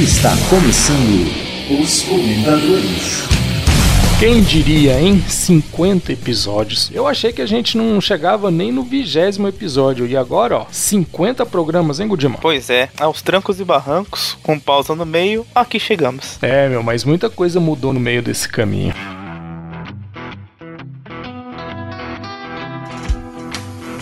Está começando os comentadores. Quem diria, em 50 episódios? Eu achei que a gente não chegava nem no vigésimo episódio. E agora, ó, 50 programas, hein, Gudima? Pois é, aos trancos e barrancos, com pausa no meio, aqui chegamos. É, meu, mas muita coisa mudou no meio desse caminho.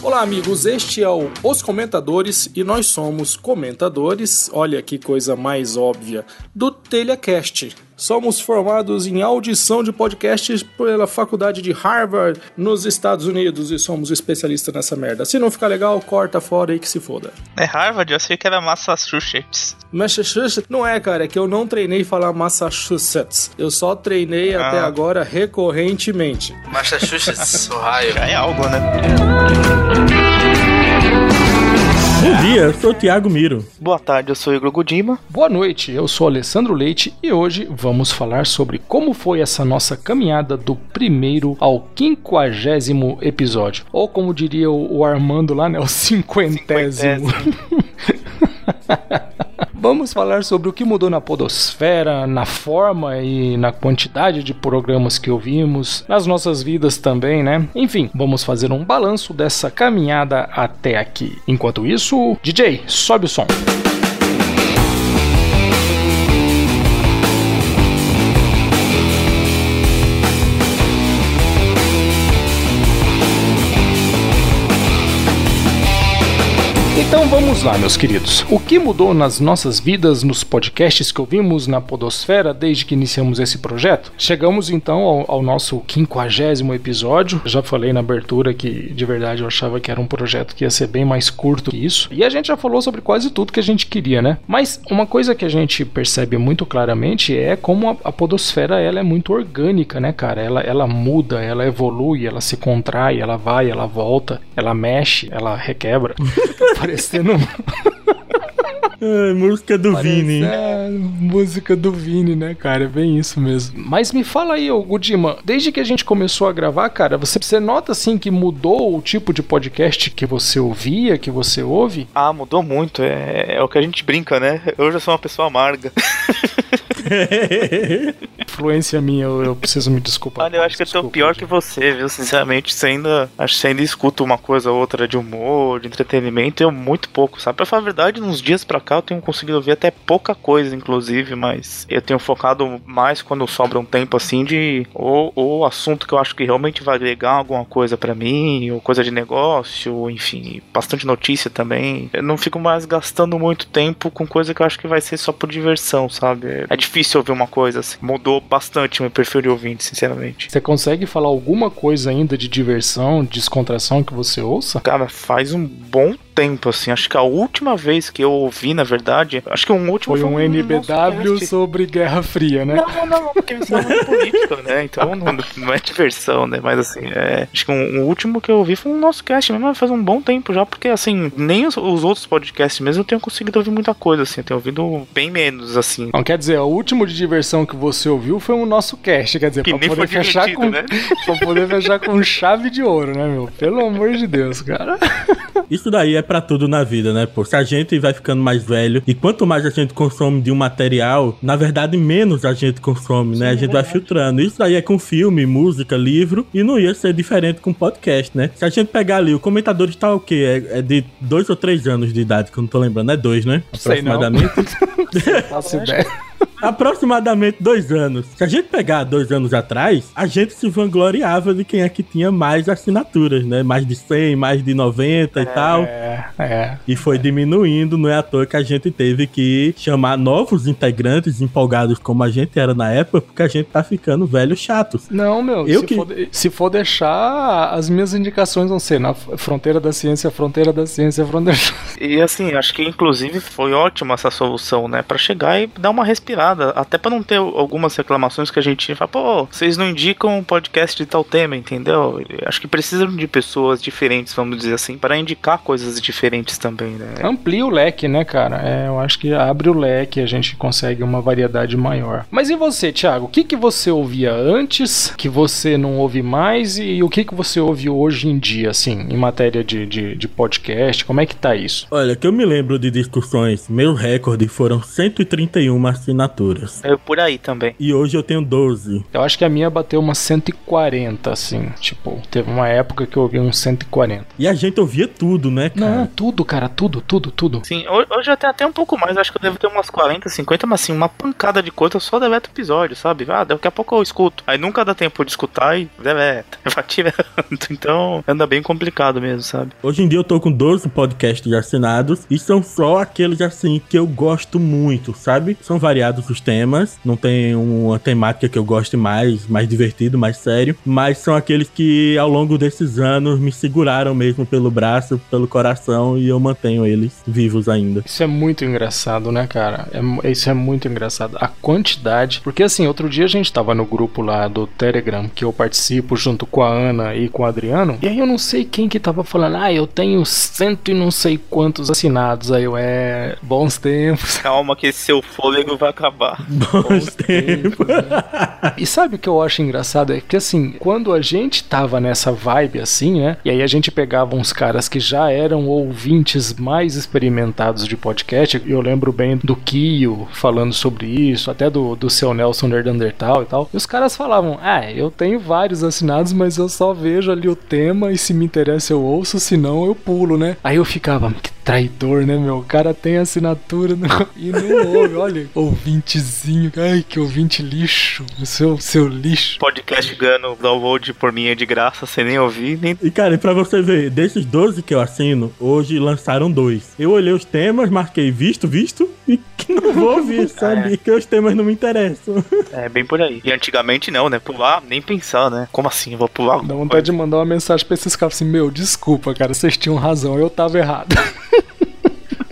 Olá, amigos. Este é o Os Comentadores e nós somos comentadores, olha que coisa mais óbvia, do TelhaCast. Somos formados em audição de podcasts pela faculdade de Harvard, nos Estados Unidos, e somos especialistas nessa merda. Se não ficar legal, corta fora aí que se foda. É Harvard? Eu achei que era Massachusetts. Massachusetts? Não é, cara, é que eu não treinei falar Massachusetts. Eu só treinei ah. até agora recorrentemente. Massachusetts, Ohio. Já é algo, né? Bom dia, eu sou o Thiago Miro. Boa tarde, eu sou o Igor Godima. Boa noite, eu sou Alessandro Leite e hoje vamos falar sobre como foi essa nossa caminhada do primeiro ao quinquagésimo episódio. Ou como diria o Armando lá, né? O cinquentésimo. cinquentésimo. Vamos falar sobre o que mudou na podosfera, na forma e na quantidade de programas que ouvimos, nas nossas vidas também, né? Enfim, vamos fazer um balanço dessa caminhada até aqui. Enquanto isso, DJ, sobe o som. Então vamos lá, meus queridos. O que mudou nas nossas vidas nos podcasts que ouvimos na Podosfera desde que iniciamos esse projeto? Chegamos então ao, ao nosso quinquagésimo episódio. Já falei na abertura que de verdade eu achava que era um projeto que ia ser bem mais curto que isso. E a gente já falou sobre quase tudo que a gente queria, né? Mas uma coisa que a gente percebe muito claramente é como a, a Podosfera ela é muito orgânica, né, cara? Ela, ela muda, ela evolui, ela se contrai, ela vai, ela volta, ela mexe, ela requebra. parecendo. É, música do Parece, Vini. É, música do Vini, né, cara? É bem isso mesmo. Mas me fala aí, ô Gudima, desde que a gente começou a gravar, cara, você, você nota assim que mudou o tipo de podcast que você ouvia, que você ouve? Ah, mudou muito. É, é o que a gente brinca, né? Eu já sou uma pessoa amarga. Influência minha, eu, eu, preciso me desculpar. Olha, eu acho que eu tô pior que você, viu? Sinceramente, você ainda. Acho que você ainda escuta uma coisa ou outra de humor, de entretenimento, eu muito pouco, sabe? Pra falar a verdade, nos dias pra cá eu tenho conseguido ouvir até pouca coisa, inclusive, mas eu tenho focado mais quando sobra um tempo assim de. Ou, ou assunto que eu acho que realmente vai agregar alguma coisa para mim, ou coisa de negócio, enfim, bastante notícia também. Eu não fico mais gastando muito tempo com coisa que eu acho que vai ser só por diversão, sabe? É difícil ouvir uma coisa assim. Mudou bastante meu perfil de ouvinte, sinceramente. Você consegue falar alguma coisa ainda de diversão, descontração que você ouça? Cara, faz um bom tempo, assim. Acho que a última vez que eu ouvi, na verdade, acho que um último foi, foi um, um NBW sobre Guerra Fria, né? Não, não, não, porque isso é muito político, né? Então não, não, é diversão, né? Mas assim, é, acho que um, um, último que eu ouvi foi um nosso cast mesmo, faz um bom tempo já, porque assim, nem os, os, outros podcasts mesmo eu tenho conseguido ouvir muita coisa, assim, eu tenho ouvido bem menos, assim. Não, quer dizer, o último de diversão que você ouviu foi o nosso cast, quer dizer, que pra poder fechar com. Né? pra poder fechar com chave de ouro, né, meu? Pelo amor de Deus, cara. Isso daí é para tudo na vida, né? Se a gente vai ficando mais velho e quanto mais a gente consome de um material, na verdade, menos a gente consome, né? Sim, a gente é vai filtrando. Isso daí é com filme, música, livro e não ia ser diferente com podcast, né? Se a gente pegar ali, o comentador está o quê? É, é, de dois ou três anos de idade, que eu não tô lembrando. É dois, né? Aproximadamente. Sei não. Faço ideia aproximadamente dois anos. Se a gente pegar dois anos atrás, a gente se vangloriava de quem é que tinha mais assinaturas, né? Mais de 100, mais de 90 é, e tal. É. E foi diminuindo, não é à toa que a gente teve que chamar novos integrantes empolgados como a gente era na época, porque a gente tá ficando velho chato. Não, meu, Eu se, que... for, se for deixar, as minhas indicações vão ser na fronteira da ciência, fronteira da ciência, fronteira. E assim, acho que inclusive foi ótima essa solução, né? Para chegar e dar uma respirada até para não ter algumas reclamações que a gente fala, pô, vocês não indicam um podcast de tal tema, entendeu? Acho que precisam de pessoas diferentes, vamos dizer assim, para indicar coisas diferentes também, né? Amplia o leque, né, cara? É, eu acho que abre o leque, a gente consegue uma variedade maior. Mas e você, Thiago? O que, que você ouvia antes, que você não ouve mais, e o que, que você ouve hoje em dia, assim, em matéria de, de, de podcast? Como é que tá isso? Olha, que eu me lembro de discussões, meu recorde foram 131 assinaturas. É por aí também. E hoje eu tenho 12. Eu acho que a minha bateu umas 140, assim. Tipo, teve uma época que eu ouvi uns 140. E a gente ouvia tudo, né, cara? Não, tudo, cara, tudo, tudo, tudo. Sim, hoje eu tenho até um pouco mais, acho que eu devo ter umas 40, 50, mas assim, uma pancada de coisa só deleta episódio, sabe? Ah, daqui a pouco eu escuto. Aí nunca dá tempo de escutar e deleta. Vai tirando. Então anda bem complicado mesmo, sabe? Hoje em dia eu tô com 12 podcasts assinados e são só aqueles assim que eu gosto muito, sabe? São variados os temas, não tem uma temática que eu goste mais, mais divertido, mais sério, mas são aqueles que ao longo desses anos me seguraram mesmo pelo braço, pelo coração e eu mantenho eles vivos ainda. Isso é muito engraçado, né, cara? É, isso é muito engraçado. A quantidade. Porque assim, outro dia a gente tava no grupo lá do Telegram que eu participo junto com a Ana e com o Adriano. E aí eu não sei quem que tava falando, ah, eu tenho cento e não sei quantos assinados. Aí eu, é. Bons tempos. Calma que seu fôlego vai acabar. Bons, bons tempos. né? E sabe o que eu acho engraçado? É que assim, quando a gente tava nessa vibe assim, né? E aí a gente pegava uns caras que já eram ouvintes mais experimentados de podcast. Eu lembro bem do Kio falando sobre isso, até do, do seu Nelson Nerdandertal e tal. E os caras falavam: Ah, eu tenho vários assinados, mas eu só vejo ali o tema e se me interessa eu ouço, se não eu pulo, né? Aí eu ficava, que traidor, né, meu? O cara tem assinatura no... e não ouve. Olha, ouvintezinho. Ai, que ouvinte lixo. O seu, seu lixo. Podcast ganhando download por mim é de graça, sem nem ouvir. Nem... E, cara, e pra você ver, desses 12 que eu assino, hoje lançaram dois. Eu olhei os temas, marquei visto, visto, e que não vou ouvir, sabe? É. Que os temas não me interessam. É, bem por aí. E antigamente não, né? Pular, nem pensar, né? Como assim? Vou pular? Dá vontade de mandar uma mensagem pra esses caras assim: Meu, desculpa, cara, vocês tinham razão, eu tava errado.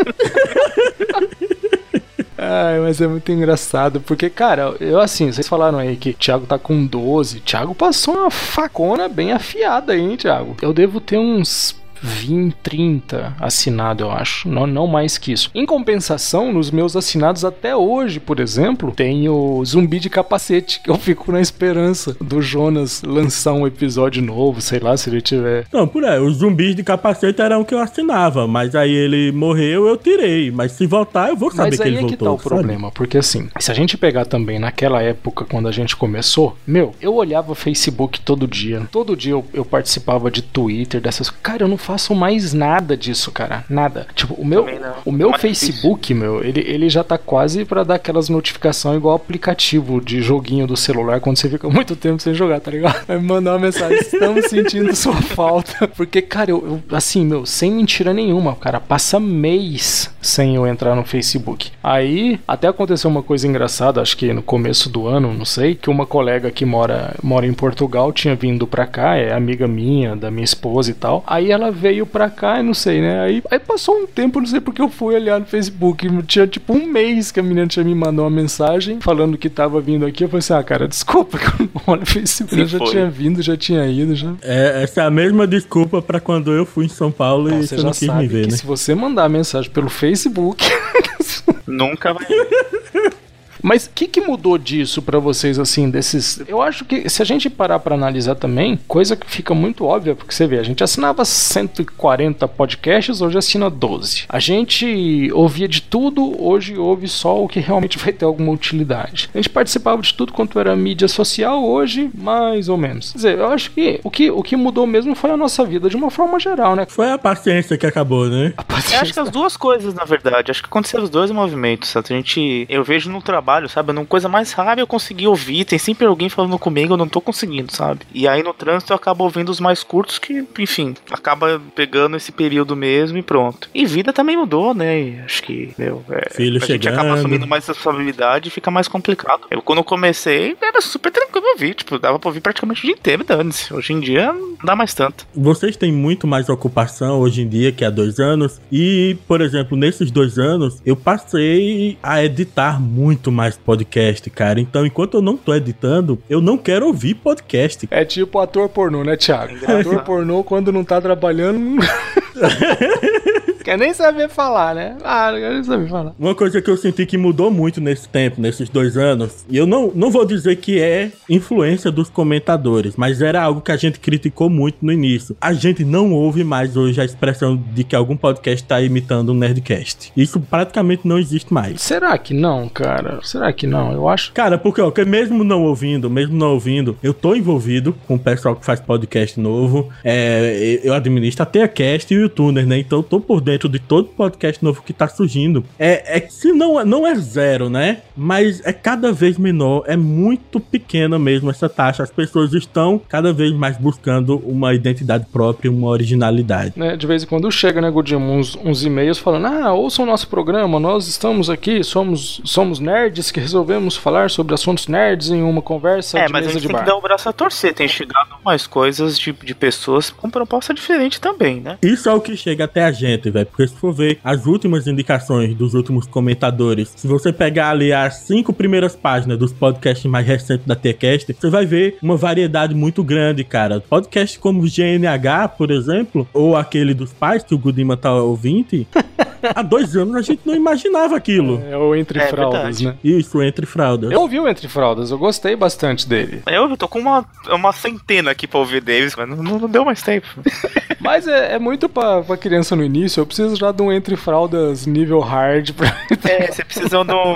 Ai, mas é muito engraçado, porque, cara, eu assim, vocês falaram aí que Thiago tá com 12. Thiago passou uma facona bem afiada aí, hein, Thiago? Eu devo ter uns 20, 30 assinado, eu acho. Não, não mais que isso. Em compensação, nos meus assinados até hoje, por exemplo, tem o Zumbi de Capacete, que eu fico na esperança do Jonas lançar um episódio novo, sei lá, se ele tiver. Não, por aí, os zumbis de capacete eram o que eu assinava, mas aí ele morreu, eu tirei. Mas se voltar, eu vou saber mas que ele voltou. Mas aí é que tá o problema, porque assim, se a gente pegar também naquela época, quando a gente começou, meu, eu olhava o Facebook todo dia. Todo dia eu, eu participava de Twitter, dessas. Cara, eu não faço mais nada disso, cara. Nada. Tipo, o meu, o meu Facebook, difícil. meu, ele, ele já tá quase para dar aquelas notificações igual aplicativo de joguinho do celular quando você fica muito tempo sem jogar, tá ligado? Vai mandar uma mensagem, estamos sentindo sua falta. Porque, cara, eu, eu, assim, meu, sem mentira nenhuma, cara, passa mês sem eu entrar no Facebook. Aí, até aconteceu uma coisa engraçada, acho que no começo do ano, não sei, que uma colega que mora, mora em Portugal tinha vindo pra cá, é amiga minha, da minha esposa e tal. Aí ela veio pra cá, e não sei, né? Aí, aí passou um tempo, não sei porque eu fui olhar no Facebook. Tinha tipo um mês que a menina tinha me mandado uma mensagem falando que tava vindo aqui. Eu falei assim: ah, cara, desculpa que eu não olho no Facebook. eu já foi. tinha vindo, já tinha ido. Já. É, essa é a mesma desculpa pra quando eu fui em São Paulo e você, você não quis me ver, né? Se você mandar mensagem pelo Facebook. Nunca vai. Mas o que, que mudou disso para vocês, assim, desses. Eu acho que se a gente parar para analisar também, coisa que fica muito óbvia, porque você vê, a gente assinava 140 podcasts, hoje assina 12. A gente ouvia de tudo, hoje ouve só o que realmente vai ter alguma utilidade. A gente participava de tudo quanto era mídia social, hoje, mais ou menos. Quer dizer, eu acho que o que, o que mudou mesmo foi a nossa vida de uma forma geral, né? Foi a paciência que acabou, né? Eu acho que as duas coisas, na verdade. Acho que aconteceram os dois movimentos. A gente. Eu vejo no trabalho trabalho, sabe? Uma coisa mais rara eu consegui ouvir. Tem sempre alguém falando comigo, eu não tô conseguindo, sabe? E aí no trânsito eu acabo ouvindo os mais curtos que, enfim, acaba pegando esse período mesmo e pronto. E vida também mudou, né? E acho que, meu, é, Filho a chegando. gente acaba assumindo mais responsabilidade e fica mais complicado. Eu, quando eu comecei, era super tranquilo ouvir, tipo, dava pra ouvir praticamente o dia inteiro, dane-se. Hoje em dia, não dá mais tanto. Vocês têm muito mais ocupação hoje em dia que há dois anos. E, por exemplo, nesses dois anos, eu passei a editar muito mais podcast, cara. Então, enquanto eu não tô editando, eu não quero ouvir podcast. É tipo ator pornô, né, Thiago? Ator pornô, quando não tá trabalhando. quer nem saber falar, né? Ah, não quer nem saber falar. Uma coisa que eu senti que mudou muito nesse tempo, nesses dois anos, e eu não, não vou dizer que é influência dos comentadores, mas era algo que a gente criticou muito no início. A gente não ouve mais hoje a expressão de que algum podcast está imitando um Nerdcast. Isso praticamente não existe mais. Será que não, cara? Será que não? Eu acho. Cara, porque, ó, mesmo não ouvindo, mesmo não ouvindo, eu tô envolvido com o pessoal que faz podcast novo. É, eu administro a TeaCast e o YouTuner, né? Então eu tô por dentro de todo podcast novo que tá surgindo. É, é se não, não é zero, né? Mas é cada vez menor, é muito pequena mesmo essa taxa. As pessoas estão cada vez mais buscando uma identidade própria, uma originalidade. É, de vez em quando chega, né, Godinho, uns, uns e-mails falando: Ah, ouçam o nosso programa, nós estamos aqui, somos, somos nerds que resolvemos falar sobre assuntos nerds em uma conversa é, de mas a gente tem bar. que dar o braço a torcer, tem chegado mais coisas de, de pessoas com proposta diferente também, né? Isso é o que chega até a gente, velho, porque se for ver as últimas indicações dos últimos comentadores, se você pegar ali as cinco primeiras páginas dos podcasts mais recentes da TCast, você vai ver uma variedade muito grande, cara. Podcasts como GNH, por exemplo, ou aquele dos pais que o Gudima tá ouvindo, há dois anos a gente não imaginava aquilo. É, o Entre é, Fraldas, né? Isso, Entre Fraldas. Eu ouvi o Entre Fraldas, eu gostei bastante dele. Eu tô com uma, uma centena aqui pra ouvir deles, mas não, não deu mais tempo. mas é, é muito pra, pra, criança no início, eu preciso já de um Entre Fraldas nível hard pra... É, você precisa de um...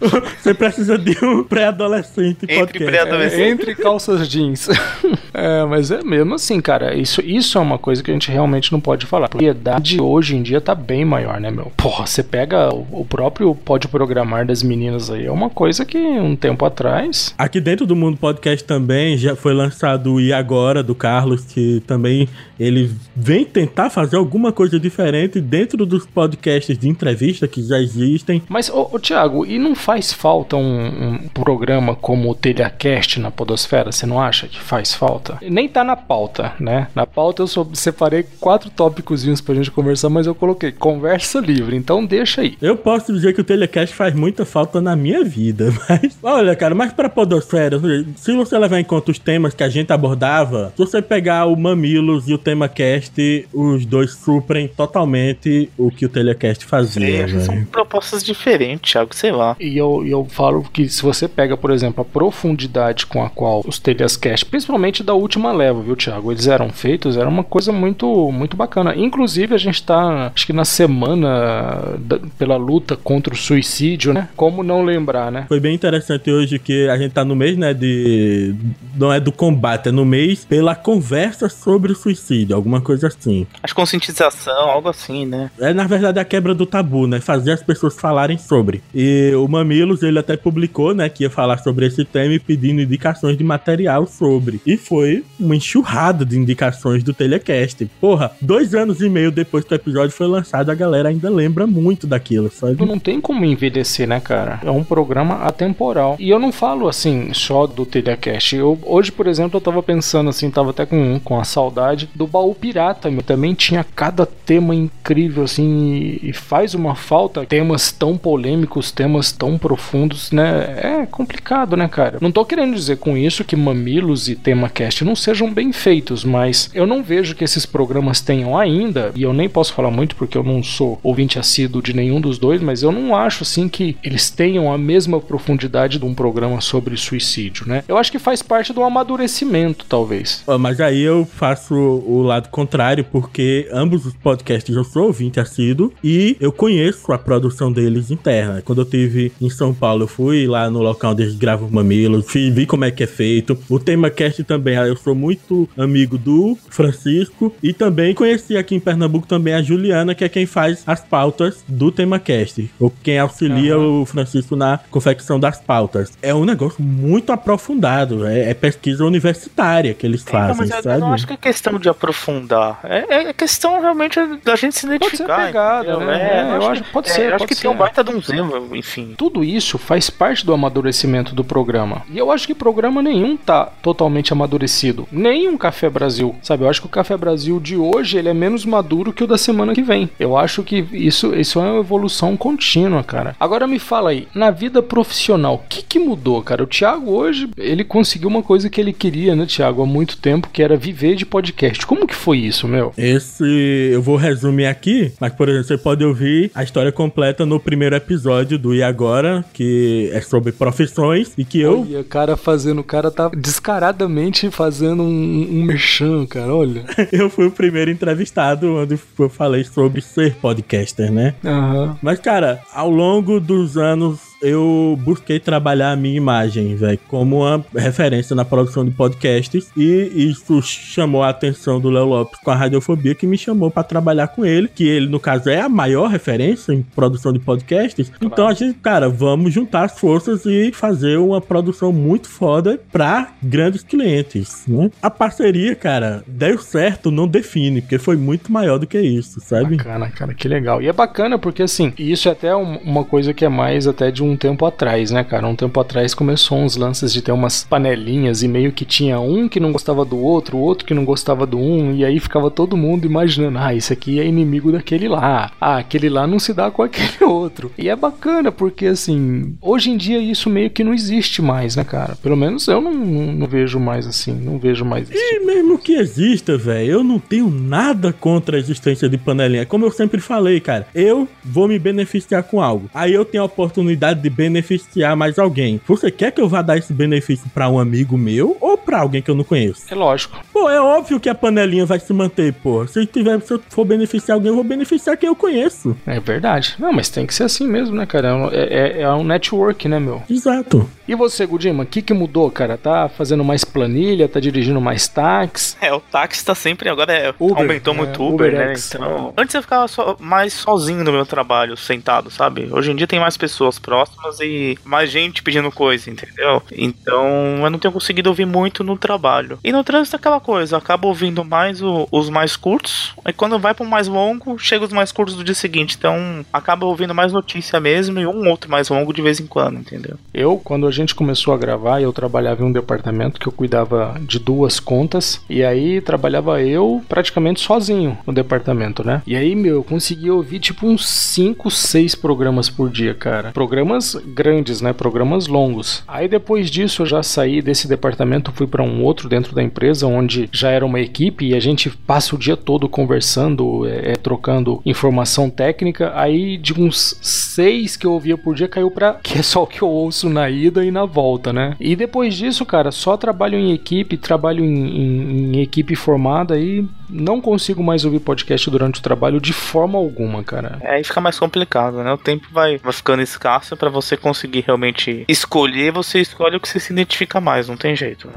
você precisa de um pré-adolescente Entre pré-adolescente. É, entre calças jeans. é, mas é mesmo assim, cara, isso, isso é uma coisa que a gente realmente não pode falar. Porque a idade hoje em dia tá bem maior, né, meu? Porra, você pega o, próprio pode programar das meninas aí, é uma coisa que um tempo atrás. Aqui dentro do mundo podcast também já foi lançado o E Agora do Carlos, que também ele vem tentar fazer alguma coisa diferente dentro dos podcasts de entrevista que já existem. Mas, ô, ô Thiago, e não faz falta um, um programa como o TelhaCast na Podosfera? Você não acha que faz falta? Nem tá na pauta, né? Na pauta eu só separei quatro tópicos pra gente conversar, mas eu coloquei conversa livre, então deixa aí. Eu posso dizer que o Telecast faz muita falta na minha vida, mas olha, cara, mas pra Podosfera, se você levar em conta os temas que a gente abordava, se você pegar o Mamilos e o tema cast, os dois suprem totalmente o que o Telecast fazia. Sim, são propostas diferentes, Thiago, sei lá. E eu, eu falo que se você pega, por exemplo, a profundidade com a qual os Telecast, principalmente da última leva, viu, Thiago, eles eram feitos, era uma coisa muito, muito bacana. Inclusive, a gente tá, acho que na semana da, pela luta contra o suicídio, né? Como não lembrar, né? Foi bem interessante hoje que a gente tá no mês, né, de... Não é do combate, é no mês pela conversa sobre o suicídio, alguma coisa assim. Acho conscientização, algo assim, né? É, na verdade, a quebra do tabu, né? Fazer as pessoas falarem sobre. E o Mamilos, ele até publicou, né, que ia falar sobre esse tema e pedindo indicações de material sobre. E foi uma enxurrada de indicações do Telecast. Porra, dois anos e meio depois que o episódio foi lançado, a galera ainda lembra muito daquilo, sabe? Não tem como envelhecer, né, cara? É um programa atemporal. E eu não falo assim só do Telecast. Eu, hoje, por exemplo, eu tava pensando assim, tava até com, com a saudade do baú pirata, meu. Também tinha cada tema incrível, assim, e faz uma falta temas tão polêmicos, temas tão profundos, né? É complicado, né, cara? Não tô querendo dizer com isso que Mamilos e TemaCast não sejam bem feitos, mas eu não vejo que esses programas tenham ainda, e eu nem posso falar muito porque eu não sou ouvinte assíduo de nenhum dos dois, mas eu não acho assim que eles tenham a mesma profundidade de um programa sobre suicídio, né? Eu acho que faz parte do amadurecimento, talvez. Mas aí eu faço o lado contrário, porque ambos os podcasts eu sou ouvinte assíduo e eu conheço a produção deles interna. Quando eu tive em São Paulo, eu fui lá no local onde eles gravam mamilos, vi como é que é feito. O tema cast também, eu sou muito amigo do Francisco e também conheci aqui em Pernambuco também a Juliana, que é quem faz as pautas do TemaCast, ou quem auxilia uhum. o Francisco na confecção das pautas. É um negócio muito aprofundado, é, é pesquisa universitária que eles fazem, mas sabe? Eu não acho que é questão de aprofundar, é, é questão realmente da gente se identificar. Pode ser pegada, né? É, eu, acho, pode é, ser, eu acho que ser. tem um baita de um zelo, enfim. Tudo isso faz parte do amadurecimento do programa. E eu acho que programa nenhum tá totalmente amadurecido. Nem um Café Brasil, sabe? Eu acho que o Café Brasil de hoje, ele é menos maduro que o da semana que vem. Eu acho que isso, isso é uma evolução contínua, cara. Agora me fala aí, na vida profissional, o que, que mudou, cara? O Thiago hoje, ele conseguiu uma coisa que ele queria, né, Thiago, há muito tempo, que era viver de podcast. Como que foi isso, meu? Esse eu vou resumir aqui, mas por exemplo, você pode ouvir a história completa no primeiro episódio do E Agora, que é sobre profissões e que eu. Olha, o cara fazendo, o cara tá descaradamente fazendo um, um merchan, cara, olha. eu fui o primeiro entrevistado onde eu falei sobre ser podcaster, né? Uhum. Mas, cara, ao longo dos anos eu busquei trabalhar a minha imagem, velho, como uma referência na produção de podcasts e isso chamou a atenção do Léo Lopes com a Radiofobia, que me chamou para trabalhar com ele, que ele, no caso, é a maior referência em produção de podcasts. Claro. Então a gente, cara, vamos juntar as forças e fazer uma produção muito foda para grandes clientes, né? A parceria, cara, deu certo, não define, porque foi muito maior do que isso, sabe? Bacana, cara, que legal. E é bacana porque, assim, isso é até uma coisa que é mais até de um um tempo atrás, né, cara? Um tempo atrás começou uns lances de ter umas panelinhas e meio que tinha um que não gostava do outro, outro que não gostava do um, e aí ficava todo mundo imaginando, ah, esse aqui é inimigo daquele lá, ah, aquele lá não se dá com aquele outro. E é bacana porque, assim, hoje em dia isso meio que não existe mais, né, cara? Pelo menos eu não, não, não vejo mais assim, não vejo mais isso. E mesmo que exista, velho, eu não tenho nada contra a existência de panelinha. Como eu sempre falei, cara, eu vou me beneficiar com algo. Aí eu tenho a oportunidade de beneficiar mais alguém. Você quer que eu vá dar esse benefício para um amigo meu ou para alguém que eu não conheço? É lógico. Pô, é óbvio que a panelinha vai se manter, pô. Se, tiver, se eu for beneficiar alguém, eu vou beneficiar quem eu conheço. É verdade. Não, mas tem que ser assim mesmo, né, cara? É, é, é um network, né, meu? Exato. E você, Gudima, o que, que mudou, cara? Tá fazendo mais planilha, tá dirigindo mais táxi? É, o táxi tá sempre, agora é, Uber, aumentou é, muito o Uber, Uber né? Então, antes eu ficava só, mais sozinho no meu trabalho, sentado, sabe? Hoje em dia tem mais pessoas próximas próximas e mais gente pedindo coisa, entendeu? Então eu não tenho conseguido ouvir muito no trabalho. E no trânsito é aquela coisa, acabo ouvindo mais o, os mais curtos, e quando vai para o mais longo, chega os mais curtos do dia seguinte. Então acaba ouvindo mais notícia mesmo e um outro mais longo de vez em quando, entendeu? Eu, quando a gente começou a gravar, eu trabalhava em um departamento que eu cuidava de duas contas, e aí trabalhava eu praticamente sozinho no departamento, né? E aí, meu, eu consegui ouvir tipo uns 5, 6 programas por dia, cara. Programas grandes, né, programas longos. Aí depois disso eu já saí desse departamento, fui para um outro dentro da empresa onde já era uma equipe e a gente passa o dia todo conversando, é, é, trocando informação técnica. Aí de uns seis que eu ouvia por dia caiu para que é só o que eu ouço na ida e na volta, né? E depois disso, cara, só trabalho em equipe, trabalho em, em, em equipe formada e não consigo mais ouvir podcast durante o trabalho de forma alguma, cara. É, aí fica mais complicado, né? O tempo vai, vai ficando escasso para você conseguir realmente escolher, você escolhe o que você se identifica mais, não tem jeito.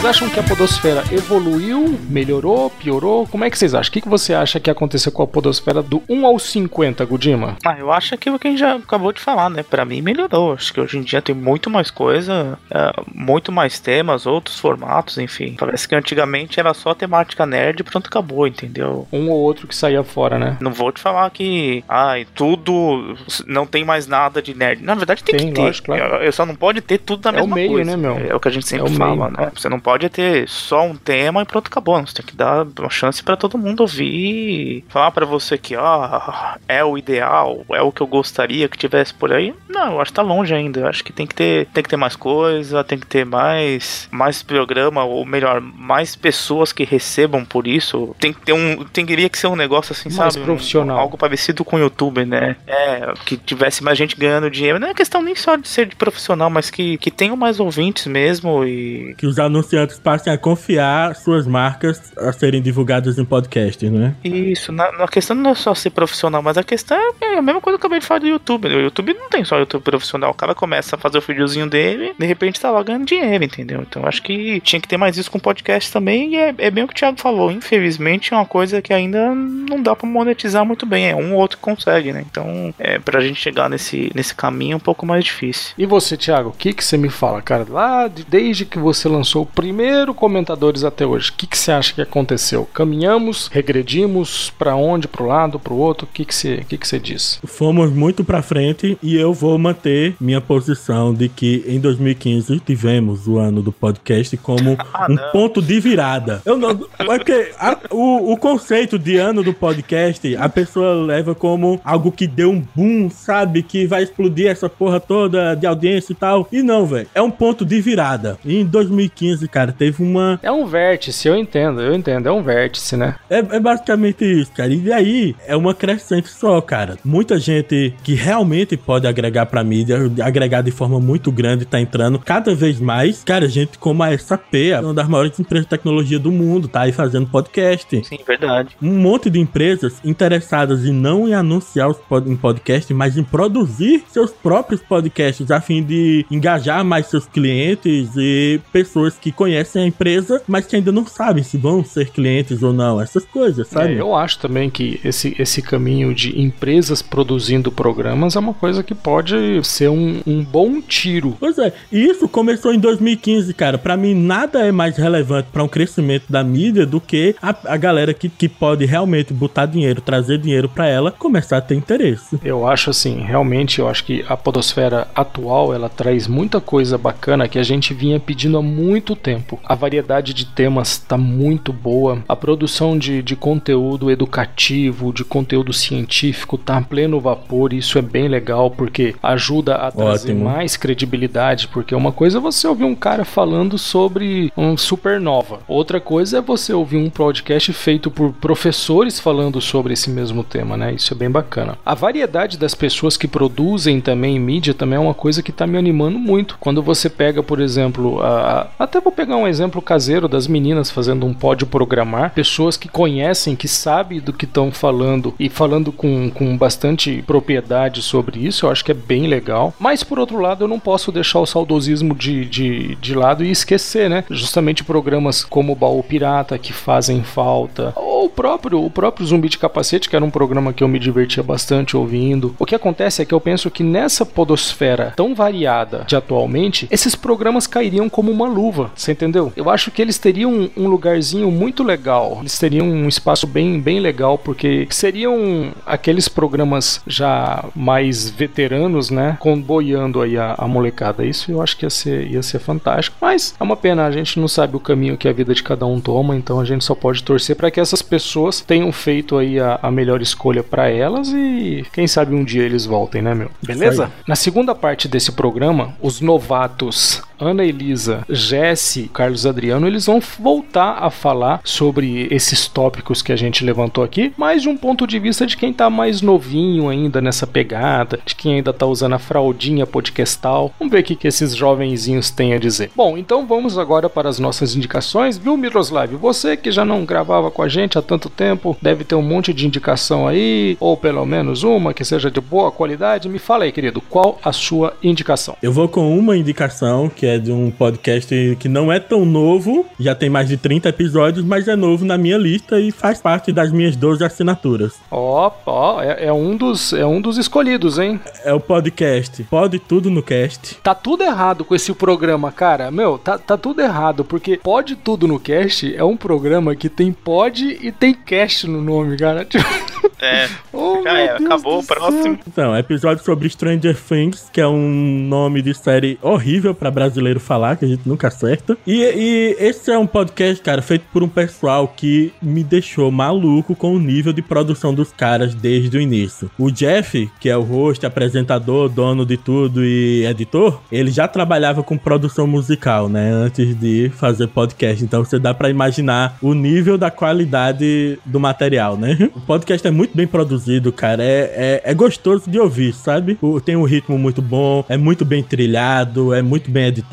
Vocês acham que a podosfera evoluiu, melhorou, piorou? Como é que vocês acham? O que, que você acha que aconteceu com a podosfera do 1 ao 50, Gudima? Ah, eu acho aquilo que a gente já acabou de falar, né? Pra mim melhorou. Acho que hoje em dia tem muito mais coisa, é, muito mais temas, outros formatos, enfim. Parece que antigamente era só temática nerd e pronto, acabou, entendeu? Um ou outro que saía fora, né? Não vou te falar que, ai, tudo não tem mais nada de nerd. Na verdade tem, tem que ter. Lógico, claro. Eu só não pode ter tudo da é mesma o meio, coisa. né, meu? É o que a gente sempre é fala, meio. né? Você não pode pode ter só um tema e pronto, acabou. Você tem que dar uma chance para todo mundo ouvir, falar para você que ó, é o ideal, é o que eu gostaria que tivesse por aí. Não, eu acho que tá longe ainda. Eu acho que tem que ter, tem que ter mais coisa, tem que ter mais, mais programa, ou melhor, mais pessoas que recebam por isso. Tem que ter um, tem que ser um negócio assim, mais sabe? profissional. Um, algo parecido com o YouTube, né? É, que tivesse mais gente ganhando dinheiro. Não é questão nem só de ser de profissional, mas que, que tenham mais ouvintes mesmo e... Que os anunciantes anunciantes passem a confiar suas marcas a serem divulgadas em podcasts, né? Isso, na, na, questão não é só ser profissional, mas a questão é a mesma coisa que eu acabei de falar do YouTube. O YouTube não tem só YouTube profissional. O cara começa a fazer o videozinho dele, de repente tá lá ganhando dinheiro, entendeu? Então acho que tinha que ter mais isso com podcast também. E é, é bem o que o Thiago falou. Infelizmente é uma coisa que ainda não dá para monetizar muito bem. É um ou outro que consegue, né? Então é pra gente chegar nesse, nesse caminho é um pouco mais difícil. E você, Thiago, o que, que você me fala, cara? Lá desde que você lançou o primeiro primeiro comentadores até hoje. O que, que você acha que aconteceu? Caminhamos, regredimos para onde? Para o lado, para o outro? O que, que, você, que, que você diz? Fomos muito para frente e eu vou manter minha posição de que em 2015 tivemos o ano do podcast como ah, um ponto de virada. Eu não, é porque a, o, o conceito de ano do podcast a pessoa leva como algo que deu um boom, sabe? Que vai explodir essa porra toda de audiência e tal. E não, velho. É um ponto de virada. E em 2015, cara, teve uma. É um vértice, eu entendo, eu entendo. É um vértice, né? É, é basicamente isso, cara. E aí é uma crescente só, cara. Muita gente que realmente pode agregar pra mídia, agregar de forma muito grande, tá entrando cada vez mais. Cara, gente como a SAP, uma das maiores empresas de tecnologia do mundo, tá aí fazendo podcast. Sim, verdade. Um monte de empresas interessadas em não em anunciar os pod em podcast, mas em produzir seus próprios podcasts a fim de engajar mais seus clientes e pessoas que conhecem a empresa, mas que ainda não sabem se vão ser clientes ou não, essas coisas, sabe? É, eu acho também que esse, esse caminho de empresas produzindo programas é uma coisa que pode ser um, um bom tiro. Pois é, e isso começou em 2015, cara. Para mim, nada é mais relevante para um crescimento da mídia do que a, a galera que, que pode realmente botar dinheiro, trazer dinheiro para ela, começar a ter interesse. Eu acho assim, realmente, eu acho que a podosfera atual ela traz muita coisa bacana que a gente vinha pedindo há muito tempo. A variedade de temas tá muito boa, a produção de, de conteúdo educativo, de conteúdo científico tá a pleno vapor. Isso é bem legal porque ajuda a trazer Ótimo. mais credibilidade. Porque uma coisa é você ouvir um cara falando sobre um supernova, outra coisa é você ouvir um podcast feito por professores falando sobre esse mesmo tema, né? Isso é bem bacana. A variedade das pessoas que produzem também mídia também é uma coisa que tá me animando muito. Quando você pega, por exemplo, a, até vou pegar um exemplo caseiro das meninas fazendo um pódio programar, pessoas que conhecem, que sabem do que estão falando e falando com, com bastante propriedade sobre isso, eu acho que é bem legal. Mas por outro lado, eu não posso deixar o saudosismo de, de, de lado e esquecer, né? Justamente programas como o Baú Pirata que fazem falta, ou o próprio, o próprio Zumbi de Capacete, que era um programa que eu me divertia bastante ouvindo. O que acontece é que eu penso que nessa podosfera tão variada de atualmente, esses programas cairiam como uma luva, você entendeu? Eu acho que eles teriam um lugarzinho muito legal, eles teriam um espaço bem, bem legal, porque seriam aqueles programas já mais veteranos, né? Comboiando aí a, a molecada. Isso eu acho que ia ser, ia ser fantástico. Mas é uma pena, a gente não sabe o caminho que a vida de cada um toma, então a gente só pode torcer para que essas pessoas tenham feito aí a, a melhor escolha para elas e quem sabe um dia eles voltem, né, meu? Beleza? Na segunda parte desse programa, os novatos Ana Elisa, Jesse, Carlos Adriano, eles vão voltar a falar sobre esses tópicos que a gente levantou aqui, mas de um ponto de vista de quem tá mais novinho ainda nessa pegada, de quem ainda tá usando a fraldinha podcastal. Vamos ver o que, que esses jovenzinhos têm a dizer. Bom, então vamos agora para as nossas indicações, viu, Miroslav? Você que já não gravava com a gente há tanto tempo, deve ter um monte de indicação aí, ou pelo menos uma que seja de boa qualidade. Me fala aí, querido, qual a sua indicação? Eu vou com uma indicação que é de um podcast que não é tão novo, já tem mais de 30 episódios, mas é novo na minha lista e faz parte das minhas 12 assinaturas. Ó, ó, é, é, um dos, é um dos escolhidos, hein? É o podcast. Pode tudo no cast. Tá tudo errado com esse programa, cara. Meu, tá, tá tudo errado, porque Pode Tudo no Cast é um programa que tem pod e tem cast no nome, cara. É. oh, já é, acabou o próximo. Então, episódio sobre Stranger Things, que é um nome de série horrível para brasileiro falar, que a gente nunca acerta. E, e esse é um podcast, cara, feito por um pessoal que me deixou maluco com o nível de produção dos caras desde o início. O Jeff, que é o host, apresentador, dono de tudo e editor, ele já trabalhava com produção musical, né? Antes de fazer podcast. Então você dá para imaginar o nível da qualidade do material, né? O podcast é muito bem produzido, cara. É, é, é gostoso de ouvir, sabe? O, tem um ritmo muito bom, é muito bem trilhado, é muito bem editado.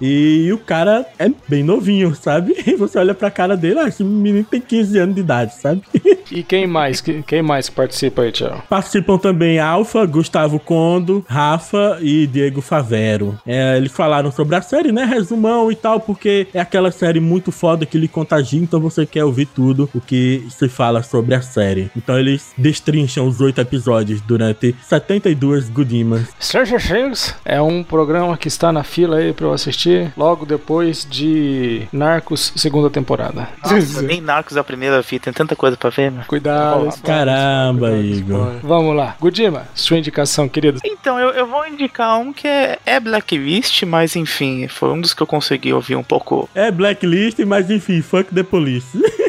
E, o cara é bem novinho, sabe? E você olha pra cara dele, ah, esse menino tem 15 anos de idade, sabe? E quem mais? Quem mais participa aí, Tiago? Participam também Alfa, Gustavo Condo, Rafa e Diego Favero. É, eles falaram sobre a série, né? Resumão e tal, porque é aquela série muito foda que lhe contagia, então você quer ouvir tudo o que se fala sobre a série. Então eles destrincham os oito episódios durante 72 Gudimas. Stranger Things é um programa que está na fila aí pra eu assistir logo depois de Narcos segunda temporada. Nossa, nem Narcos a primeira fita, tem tanta coisa pra ver, né? Cuidado. Caramba, Igor. Vamos lá. Gudima, sua indicação, querido. Então, eu, eu vou indicar um que é, é Blacklist, mas enfim, foi um dos que eu consegui ouvir um pouco. É Blacklist, mas enfim, fuck the police.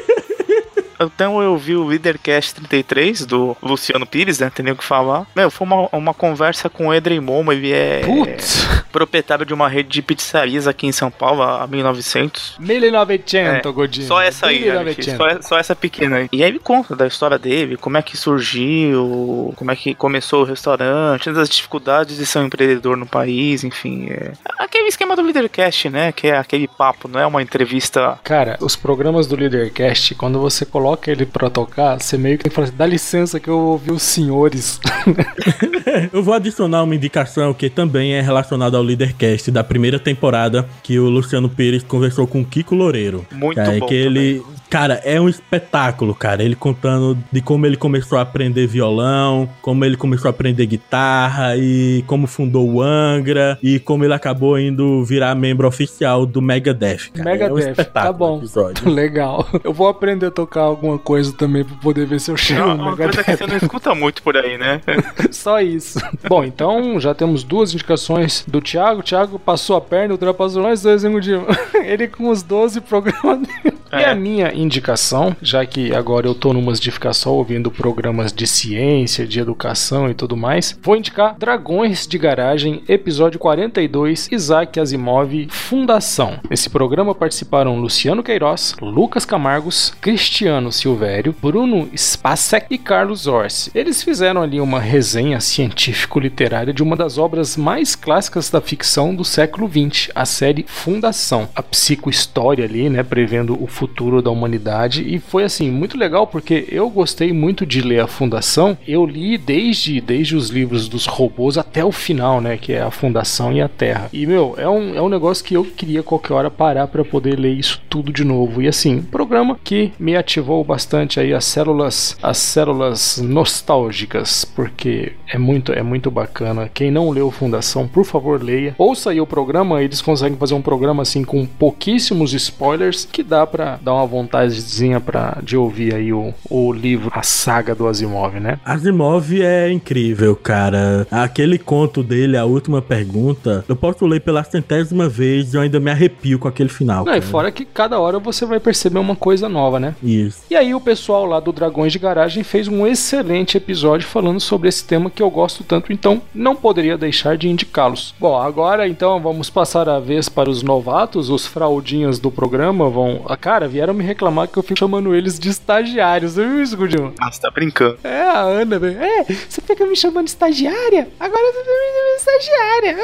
Então eu vi o Leadercast 33 do Luciano Pires, né? Tem nem o que falar. Meu, foi uma, uma conversa com o Edrey Momo, ele é Putz. proprietário de uma rede de pizzarias aqui em São Paulo há 1900. 1900, É, Godinho. Só essa aí, né, 1900. gente? só, só essa pequena aí. E aí ele conta da história dele, como é que surgiu, como é que começou o restaurante, as dificuldades de ser um empreendedor no país, enfim. É aquele esquema do Leadercast, né? Que é aquele papo, não é uma entrevista. Cara, os programas do Leadercast, quando você coloca ele pra tocar, você meio que tem que falar assim, dá licença que eu ouvi os senhores. Eu vou adicionar uma indicação que também é relacionada ao Leadercast da primeira temporada, que o Luciano Pires conversou com o Kiko Loureiro. Muito Cara, bom que ele, cara, é um espetáculo, cara. Ele contando de como ele começou a aprender violão, como ele começou a aprender guitarra e como fundou o Angra e como ele acabou indo virar membro oficial do Megadeth. Cara. é um Megadeth, espetáculo tá bom. episódio. Legal. Eu vou aprender a tocar alguma coisa também pra poder ver se eu É chego uma, no uma coisa que você não escuta muito por aí, né? Só isso. Bom, então já temos duas indicações do Thiago. O Thiago passou a perna, ultrapassou nós dois, hein, Gudinho? Ele com os 12 programas dele. E É. a minha indicação, já que agora eu tô numas de ficar só ouvindo programas de ciência, de educação e tudo mais, vou indicar Dragões de Garagem, episódio 42, Isaac Asimov, Fundação. Nesse programa participaram Luciano Queiroz, Lucas Camargos, Cristiano Silvério, Bruno Spacek e Carlos Orsi. Eles fizeram ali uma resenha científico-literária de uma das obras mais clássicas da ficção do século XX, a série Fundação. A psicohistória ali, né, prevendo o futuro da humanidade e foi assim muito legal porque eu gostei muito de ler a Fundação. Eu li desde desde os livros dos robôs até o final, né, que é a Fundação e a Terra. E meu, é um, é um negócio que eu queria qualquer hora parar para poder ler isso tudo de novo. E assim, programa que me ativou bastante aí as células as células nostálgicas, porque é muito é muito bacana. Quem não leu Fundação, por favor, leia. Ouça aí o programa, eles conseguem fazer um programa assim com pouquíssimos spoilers que dá pra dar uma vontadezinha para de ouvir aí o, o livro, a saga do Asimov, né? Asimov é incrível, cara. Aquele conto dele, a última pergunta, eu posso ler pela centésima vez e eu ainda me arrepio com aquele final. Não, e cara. fora que cada hora você vai perceber uma coisa nova, né? Isso. E aí o pessoal lá do Dragões de Garagem fez um excelente episódio falando sobre esse tema que eu gosto tanto, então não poderia deixar de indicá-los. Bom, agora então vamos passar a vez para os novatos, os fraudinhas do programa vão... Ah, cara, vieram me reclamar que eu fico chamando eles de estagiários, viu isso, Gudinho? Ah, você tá brincando. É, a Ana, velho. É, você fica me chamando de estagiária? Agora você tá me chamando de estagiária.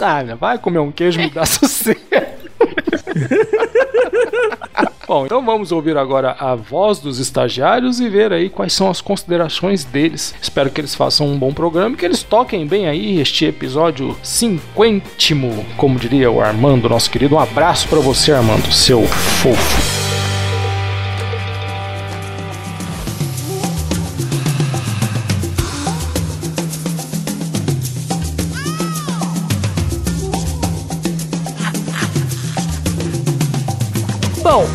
Ah, né, vai comer um queijo, me dá sossego. Bom, então vamos ouvir agora a voz dos estagiários e ver aí quais são as considerações deles. Espero que eles façam um bom programa e que eles toquem bem aí este episódio cinquentimo, como diria o Armando, nosso querido. Um abraço pra você, Armando, seu fofo.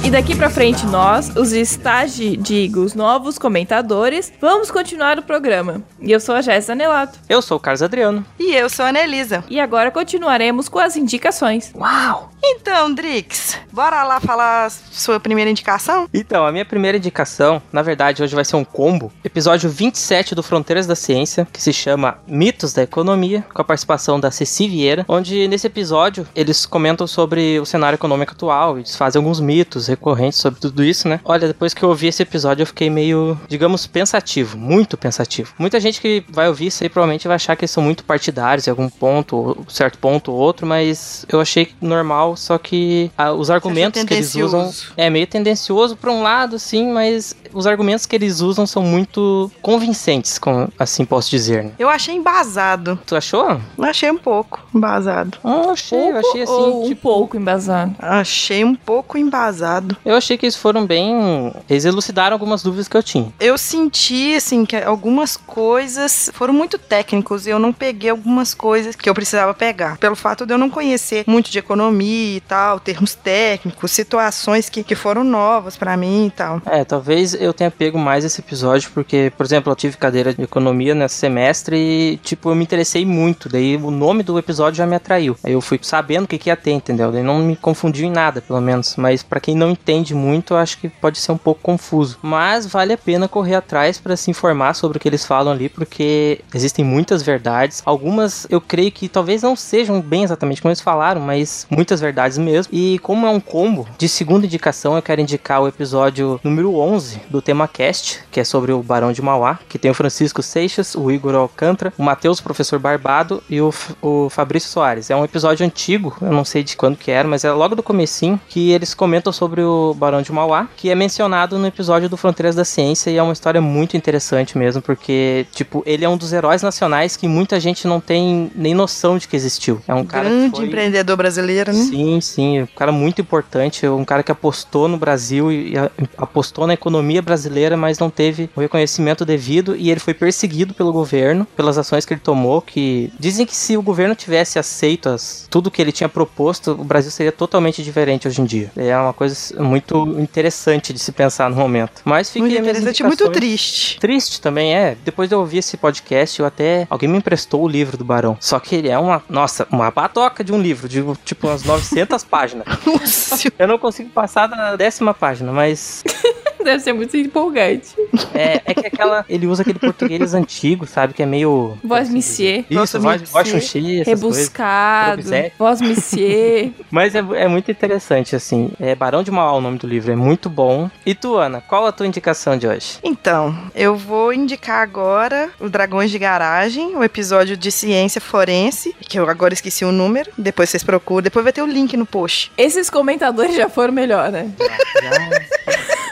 E daqui pra frente nós, os estagi, digo, os novos comentadores, vamos continuar o programa. E eu sou a Jéssica Nelato. Eu sou o Carlos Adriano. E eu sou a Anelisa. E agora continuaremos com as indicações. Uau! Então, Drix, bora lá falar sua primeira indicação? Então, a minha primeira indicação, na verdade, hoje vai ser um combo. Episódio 27 do Fronteiras da Ciência, que se chama Mitos da Economia, com a participação da Ceci Vieira, onde nesse episódio eles comentam sobre o cenário econômico atual, eles fazem alguns mitos recorrentes sobre tudo isso, né? Olha, depois que eu ouvi esse episódio eu fiquei meio, digamos, pensativo, muito pensativo. Muita gente que vai ouvir isso aí provavelmente vai achar que eles são muito partidários em algum ponto, certo ponto ou outro, mas eu achei normal só que ah, os argumentos que eles usam é meio tendencioso para um lado, sim, mas os argumentos que eles usam são muito convincentes, com, assim posso dizer. Né? Eu achei embasado. Tu achou? Achei um pouco embasado. Ah, achei, Pouco eu achei assim, ou um tipo, pouco embasado? Achei um pouco embasado. Eu achei que eles foram bem, eles elucidaram algumas dúvidas que eu tinha. Eu senti, assim, que algumas coisas foram muito técnicos e eu não peguei algumas coisas que eu precisava pegar. Pelo fato de eu não conhecer muito de economia e tal, termos técnicos, situações que, que foram novas pra mim e tal. É, talvez eu tenha pego mais esse episódio porque, por exemplo, eu tive cadeira de economia nesse semestre e, tipo, eu me interessei muito. Daí o nome do episódio já me atraiu. Aí eu fui sabendo o que, que ia ter, entendeu? Daí não me confundiu em nada, pelo menos. Mas pra quem não entende muito, acho que pode ser um pouco confuso. Mas vale a pena correr atrás pra se informar sobre o que eles falam ali, porque existem muitas verdades. Algumas eu creio que talvez não sejam bem exatamente como eles falaram, mas muitas verdades mesmo. E como é um combo, de segunda indicação eu quero indicar o episódio número 11 do tema cast, que é sobre o Barão de Mauá, que tem o Francisco Seixas, o Igor Alcântara, o Matheus, professor Barbado e o, o Fabrício Soares. É um episódio antigo, eu não sei de quando que era, mas é logo do comecinho que eles comentam sobre o Barão de Mauá, que é mencionado no episódio do Fronteiras da Ciência e é uma história muito interessante mesmo, porque, tipo, ele é um dos heróis nacionais que muita gente não tem nem noção de que existiu. É um cara que Grande foi... empreendedor brasileiro, né? Sim, sim, um cara muito importante, um cara que apostou no Brasil e apostou na economia brasileira, mas não teve o reconhecimento devido e ele foi perseguido pelo governo pelas ações que ele tomou, que dizem que se o governo tivesse aceito as, tudo que ele tinha proposto, o Brasil seria totalmente diferente hoje em dia. É uma coisa muito interessante de se pensar no momento. Mas fica Muito interessante muito triste. Triste também, é. Depois de eu ouvir esse podcast, eu até. Alguém me emprestou o livro do Barão. Só que ele é uma. Nossa, uma batoca de um livro, de tipo umas 900 páginas. Eu não consigo passar da décima página, mas. Deve ser muito empolgante. É, é que aquela. Ele usa aquele português antigo, sabe? Que é meio. Voz monsieur. Isso, Nossa, voz, xuxi. Rebuscado. Voz monsieur. Mas é, é muito interessante, assim. É Barão de Mauá o nome do livro, é muito bom. E tu, Ana, qual a tua indicação de hoje? Então, eu vou indicar agora o Dragões de Garagem, o episódio de ciência forense, que eu agora esqueci o número, depois vocês procuram, depois vai ter o link no post. Esses comentadores já foram melhor, né?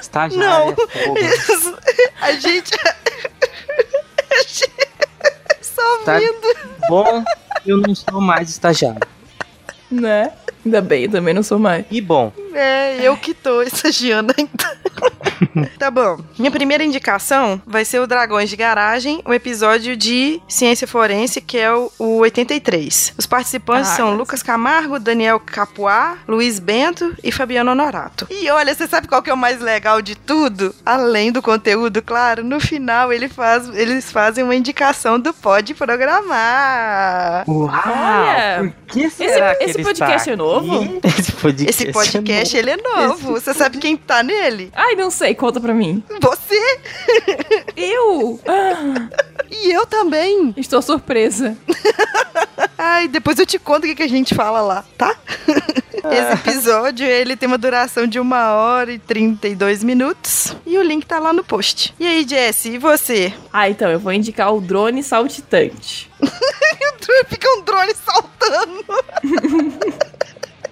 Estagiária, Não. fogo. A gente. A gente- Só Tá vindo. bom, eu não sou mais estagiário. Né? Ainda bem, eu também não sou mais. E bom, É, eu que tô estagiando ainda. tá bom. Minha primeira indicação vai ser o Dragões de Garagem, o episódio de Ciência Forense, que é o, o 83. Os participantes Ah, são mas- Lucas Camargo, Daniel Capuá, Luiz Bento e Fabiano Honorato. E olha, você sabe qual que é o mais legal de tudo? Além do conteúdo, claro, no final ele faz, eles fazem uma indicação do Pode Programar. Uau! Olha, por que esse- será que esse podcast está é novo? Esse podcast, Esse podcast, ele é novo. Você sabe quem tá nele? Ai, não sei, conta pra mim. Você Eu? Ah, e eu também. estou surpresa. Ai, depois eu te conto o que, que a gente fala lá, tá? Esse episódio, ele tem uma duração de uma hora e 32 minutos. E o link tá lá no post. E aí, Jesse, e você? Ah, então, eu vou indicar o drone saltitante. Fica um drone saltando.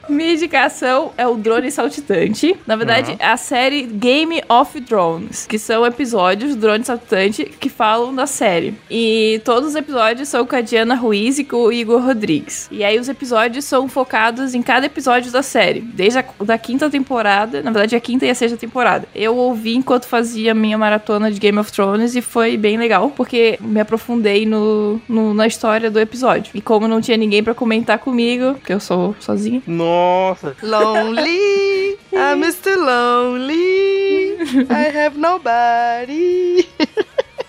Minha indicação é o Drone Saltitante. Na verdade, é a série Game of Drones, que são episódios do Drone Saltitante que falam da série. E todos os episódios são com a Diana Ruiz e com o Igor Rodrigues. E aí os episódios são focados em cada episódio da série, desde a da quinta temporada, na verdade a quinta e a sexta temporada. Eu ouvi enquanto fazia minha maratona de Game of Thrones e foi bem legal, porque me aprofundei no, no- na história do episódio. E como não tinha ninguém pra comentar comigo, porque eu sou sozinha, Nossa! Lonely, I'm Mr. Lonely, I have nobody.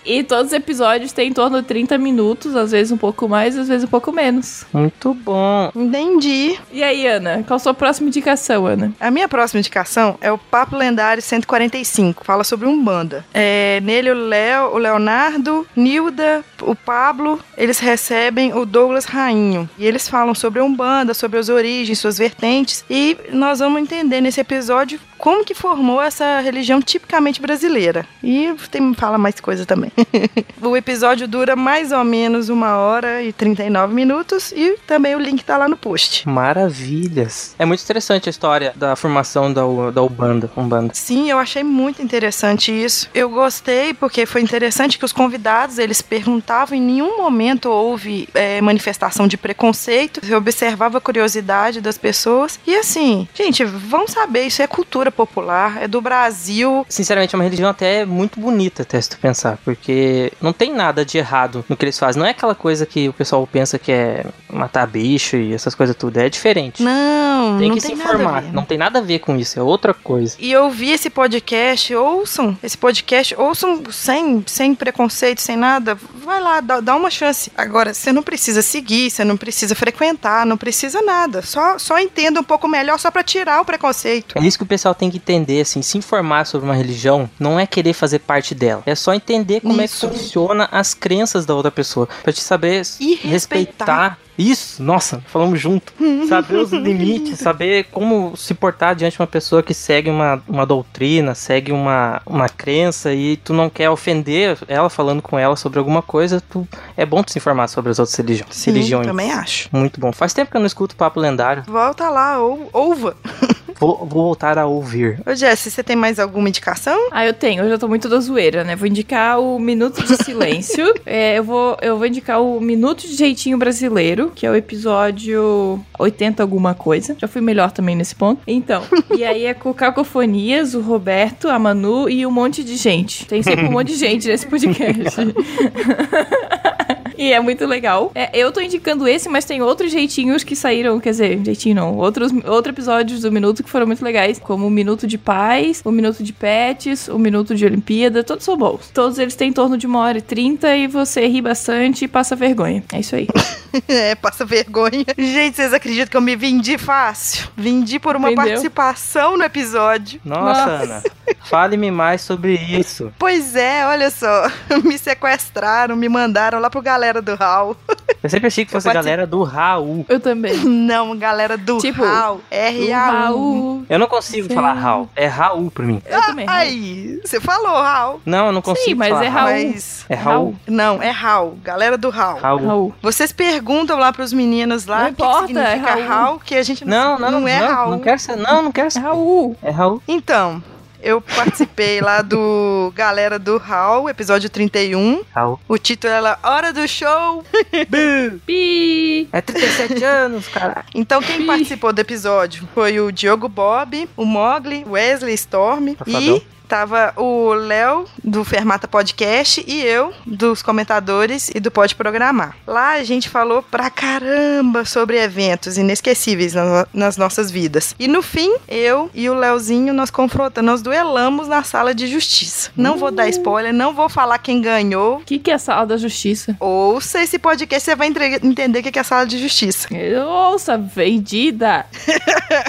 E todos os episódios têm em torno de 30 minutos, às vezes um pouco mais, às vezes um pouco menos. Muito bom. Entendi. E aí, Ana, qual a sua próxima indicação, Ana? A minha próxima indicação é o Papo Lendário 145. Fala sobre Umbanda. É, nele, o Léo, o Leonardo, Nilda, o Pablo, eles recebem o Douglas Rainho. E eles falam sobre Umbanda, sobre as origens, suas vertentes. E nós vamos entender nesse episódio como que formou essa religião tipicamente brasileira. E tem fala mais coisa também. o episódio dura mais ou menos uma hora e 39 minutos e também o link tá lá no post. Maravilhas. É muito interessante a história da formação da, da Ubanda, Umbanda. Sim, eu achei muito interessante isso. Eu gostei porque foi interessante que os convidados, eles perguntavam, em nenhum momento houve é, manifestação de preconceito, eu observava a curiosidade das pessoas. E assim, gente, vamos saber, isso é cultura popular, é do Brasil. Sinceramente, é uma religião até muito bonita, até se tu pensar, porque não tem nada de errado no que eles fazem. Não é aquela coisa que o pessoal pensa que é matar bicho e essas coisas tudo. É diferente. Não, tem não que tem se informar. ver. Não tem nada a ver com isso, é outra coisa. E eu vi esse podcast, ouçam esse podcast, ouçam sem, sem preconceito, sem nada. Vai lá, dá, dá uma chance. Agora, você não precisa seguir, você não precisa frequentar, não precisa nada. Só, só entenda um pouco melhor só pra tirar o preconceito. É isso que o pessoal tem que entender, assim, se informar sobre uma religião não é querer fazer parte dela. É só entender como Isso. é que funciona as crenças da outra pessoa. Pra te saber E respeitar. respeitar. Isso, nossa, falamos junto. saber os limites, saber como se portar diante de uma pessoa que segue uma, uma doutrina, segue uma, uma crença e tu não quer ofender ela falando com ela sobre alguma coisa, tu, é bom tu se informar sobre as outras religi Sim, religiões. também acho. Muito bom. Faz tempo que eu não escuto papo lendário. Volta lá, ou, ouva. Vou, vou voltar a ouvir. Ô, Jess, você tem mais alguma indicação? Ah, eu tenho, eu já tô muito da zoeira, né? Vou indicar o Minuto de Silêncio. É, eu, vou, eu vou indicar o Minuto de Jeitinho Brasileiro, que é o episódio 80 alguma coisa. Já fui melhor também nesse ponto. Então, e aí é com Cacofonias, o Roberto, a Manu e um monte de gente. Tem sempre um monte de gente nesse podcast. E é muito legal. É, eu tô indicando esse, mas tem outros jeitinhos que saíram, quer dizer, jeitinho não, outros, outros episódios do Minuto que foram muito legais, como o Minuto de Paz, o Minuto de Pets, o Minuto de Olimpíada, todos são bons. Todos eles têm em torno de uma hora e trinta e você ri bastante e passa vergonha. É isso aí. é, passa vergonha. Gente, vocês acreditam que eu me vendi fácil? Vendi por uma Vendeu? participação no episódio. Nossa, Nossa. Ana, fale-me mais sobre isso. Pois é, olha só. Me sequestraram, me mandaram lá pro galera do Hall. Eu sempre achei que fosse galera do Raul. Eu também. Não, galera do Tipo, Hall. O R-A-U. Raul. Eu não consigo Sim. falar Raul. É Raul pra mim. Eu também. Raul. Aí, você falou Hall. Não, eu não consigo Sim, mas falar é Raul. Mas. É Raul. Não, é Hall. Galera do Hall. Raul. Raul. Vocês perguntam lá pros meninos lá Não o que, importa, que significa é Raul. Hall, que a gente Não, não, não, é Raul. não quero ser, não, não quero É ser. Raul. É Raul. Então, eu participei lá do Galera do Hall, episódio 31. Raul. O título era Hora do Show. Pi. É 37 anos, cara. Então, quem participou do episódio foi o Diogo Bob, o Mogli, Wesley Storm Safadão. e tava o Léo do Fermata Podcast e eu dos comentadores e do Pode Programar. Lá a gente falou pra caramba sobre eventos inesquecíveis na- nas nossas vidas. E no fim, eu e o Léozinho nós confrontamos, nós duelamos na sala de justiça. Não vou dar spoiler, não vou falar quem ganhou. O que, que é a sala da justiça? Ouça esse podcast, você vai entre- entender o que é a sala de justiça. Ouça, vendida.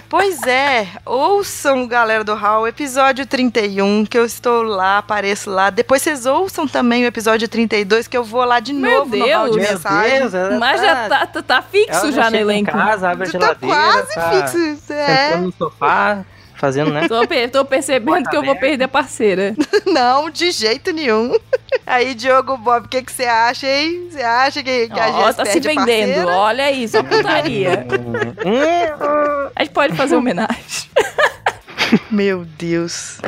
Pois é, ouçam, galera do Hall, episódio 31, que eu estou lá, apareço lá. Depois vocês ouçam também o episódio 32, que eu vou lá de Meu novo no hall de Deus. mensagem. ela Mas já tá, tá, tá fixo ela já no elenco. Em casa, abre a Tá geladeira, quase tá fixo, é. no sofá, fazendo, né? Tô, pe- tô percebendo que eu vou perder a parceira. Não, de jeito nenhum. Aí, Diogo Bob, o que você acha, hein? Você acha que, que a gente tá se perde a vendendo. parceira? Olha aí, só putaria. A gente pode fazer homenagem. Meu Deus.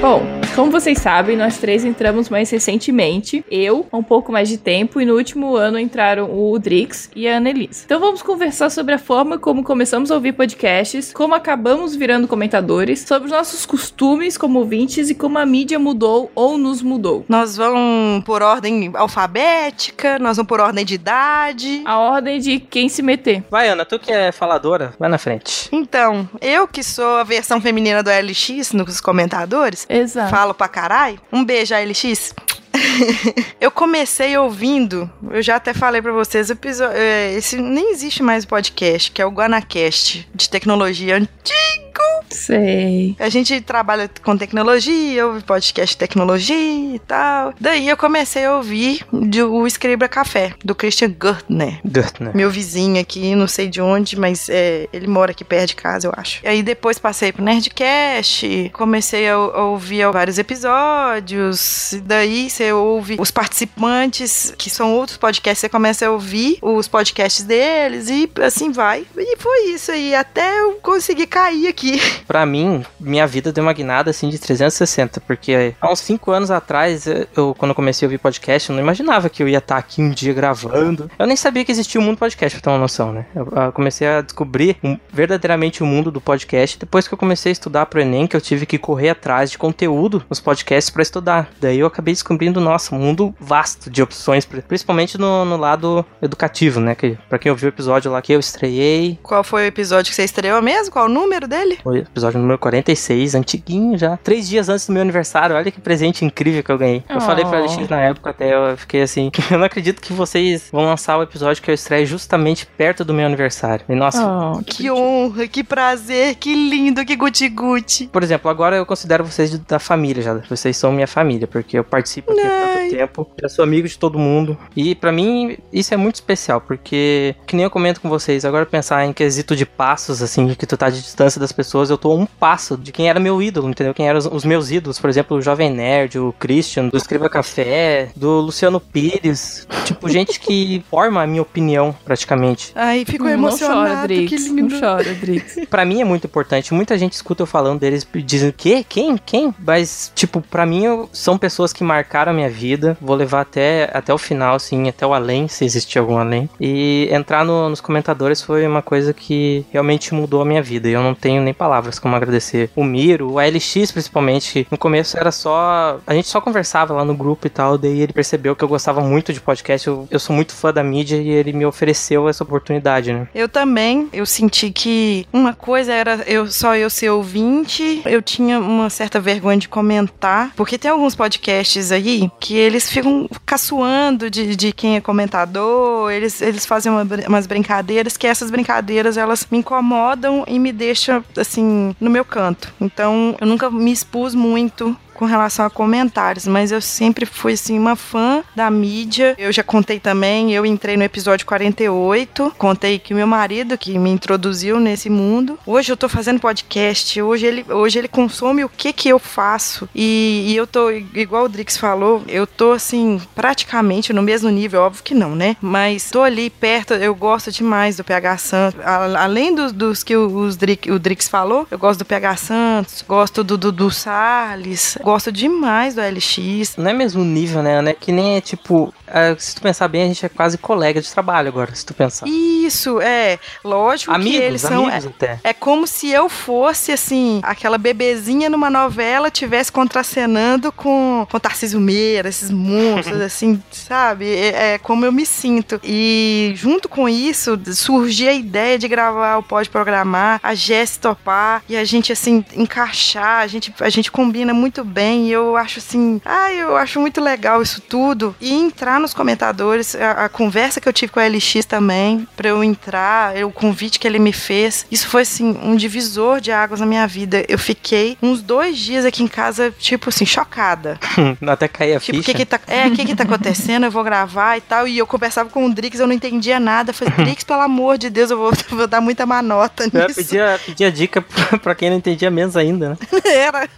Bom, como vocês sabem, nós três entramos mais recentemente. Eu, há um pouco mais de tempo, e no último ano entraram o Drix e a Annelise. Então vamos conversar sobre a forma como começamos a ouvir podcasts, como acabamos virando comentadores, sobre os nossos costumes como ouvintes e como a mídia mudou ou nos mudou. Nós vamos por ordem alfabética, nós vamos por ordem de idade. A ordem de quem se meter. Vai, Ana, tu que é faladora, vai na frente. Então, eu que sou a versão feminina do LX nos comentadores, Exato. falo pra caralho. Um beijo, LX. eu comecei ouvindo, eu já até falei pra vocês, o episo- é, esse nem existe mais podcast, que é o GuanaCast, de tecnologia antigo. Sei. A gente trabalha com tecnologia, ouve podcast de tecnologia e tal. Daí eu comecei a ouvir de, o Escriba Café, do Christian Gurtner. Gurtner. Meu vizinho aqui, não sei de onde, mas é, ele mora aqui perto de casa, eu acho. E aí depois passei pro Nerdcast, comecei a, a ouvir vários episódios. E daí você ouve os participantes, que são outros podcasts, você começa a ouvir os podcasts deles e assim vai. E foi isso aí, até eu conseguir cair aqui. Pra mim, minha vida deu uma guinada assim de 360, porque há uns 5 anos atrás, eu quando eu comecei a ouvir podcast, eu não imaginava que eu ia estar aqui um dia gravando. Eu nem sabia que existia um mundo podcast, pra ter uma noção, né? Eu, comecei a descobrir verdadeiramente o mundo do podcast depois que eu comecei a estudar pro Enem, que eu tive que correr atrás de conteúdo nos podcasts para estudar. Daí eu acabei descobrindo, nossa, um mundo vasto de opções, principalmente no, no lado educativo, né? Que, pra quem ouviu o episódio lá que eu estreiei. Qual foi o episódio que você estreou mesmo? Qual o número dele? Foi episódio número 46, antiguinho já. Três dias antes do meu aniversário. Olha que presente incrível que eu ganhei. Eu oh. falei pra LX na época até, eu fiquei assim, eu não acredito que vocês vão lançar o episódio que eu estreio justamente perto do meu aniversário. E nossa, oh, que honra, que prazer, que lindo, que guti-guti. Por exemplo, agora eu considero vocês da família já. Vocês são minha família, porque eu participo aqui tempo. Já sou amigo de todo mundo. E para mim, isso é muito especial, porque, que nem eu comento com vocês, agora pensar em quesito de passos, assim, que tu tá de distância das pessoas, eu tô a um passo de quem era meu ídolo, entendeu? Quem eram os, os meus ídolos, por exemplo, o Jovem Nerd, o Christian, do Escriba Café, do Luciano Pires. Tipo, gente que forma a minha opinião, praticamente. Ai, ficou emocionado. Não chora, Drix. Que lindo. Não chora, Drix. pra mim é muito importante. Muita gente escuta eu falando deles dizendo, que? Quem? Quem? Mas, tipo, pra mim são pessoas que marcaram a minha vida. Vou levar até, até o final, assim, até o além, se existir algum além. E entrar no, nos comentadores foi uma coisa que realmente mudou a minha vida. E eu não tenho nem palavras como agradecer o Miro, o LX principalmente. No começo era só. A gente só conversava lá no grupo e tal. Daí ele percebeu que eu gostava muito de podcast. Eu, eu sou muito fã da mídia e ele me ofereceu essa oportunidade, né? Eu também. Eu senti que uma coisa era eu só eu ser ouvinte. Eu tinha uma certa vergonha de comentar. Porque tem alguns podcasts aí que eles ficam caçoando de, de quem é comentador. Eles, eles fazem uma, umas brincadeiras que essas brincadeiras elas me incomodam e me deixam assim no meu canto. Então eu nunca me expus muito com relação a comentários, mas eu sempre fui assim uma fã da mídia. Eu já contei também, eu entrei no episódio 48, contei que meu marido que me introduziu nesse mundo. Hoje eu tô fazendo podcast, hoje ele, hoje ele consome o que que eu faço e, e eu tô igual o Drix falou, eu tô assim praticamente no mesmo nível, óbvio que não, né? Mas tô ali perto, eu gosto demais do PH Santos, além dos, que os Drix, o Drix falou, eu gosto do PH Santos, gosto do, do Salles, gosto demais do LX. Não é mesmo nível, né, né? Que nem é tipo. É, se tu pensar bem, a gente é quase colega de trabalho agora, se tu pensar. Isso, é. Lógico amigos, que eles são. Amigos é, até. é como se eu fosse, assim, aquela bebezinha numa novela tivesse contracenando com, com Tarcísio Meira, esses monstros, assim, sabe? É, é, como eu me sinto. E junto com isso, surgiu a ideia de gravar o Pode Programar, a Jess topar e a gente, assim, encaixar, a gente, a gente combina muito bem bem. E eu acho assim, ah, eu acho muito legal isso tudo. E entrar nos comentadores, a, a conversa que eu tive com a LX também, pra eu entrar, o convite que ele me fez, isso foi assim, um divisor de águas na minha vida. Eu fiquei uns dois dias aqui em casa, tipo assim, chocada. Até cair a tipo, ficha. Que que tá, é, o que que tá acontecendo? Eu vou gravar e tal. E eu conversava com o Drix, eu não entendia nada. Eu falei, Drix, pelo amor de Deus, eu vou, vou dar muita manota nisso. Eu pedia, pedia dica pra quem não entendia menos ainda, né? Era.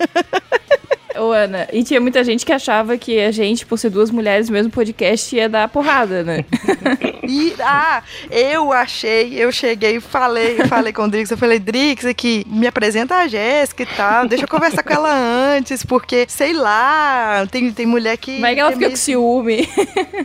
Ô, Ana, e tinha muita gente que achava que a gente, por ser duas mulheres no mesmo podcast, ia dar porrada, né? e, ah, eu achei, eu cheguei e falei, falei com o Drix, eu falei, Drix, aqui, me apresenta a Jéssica e tal, deixa eu conversar com ela antes, porque, sei lá, tem, tem mulher que... Vai que ela que fica meio... com ciúme.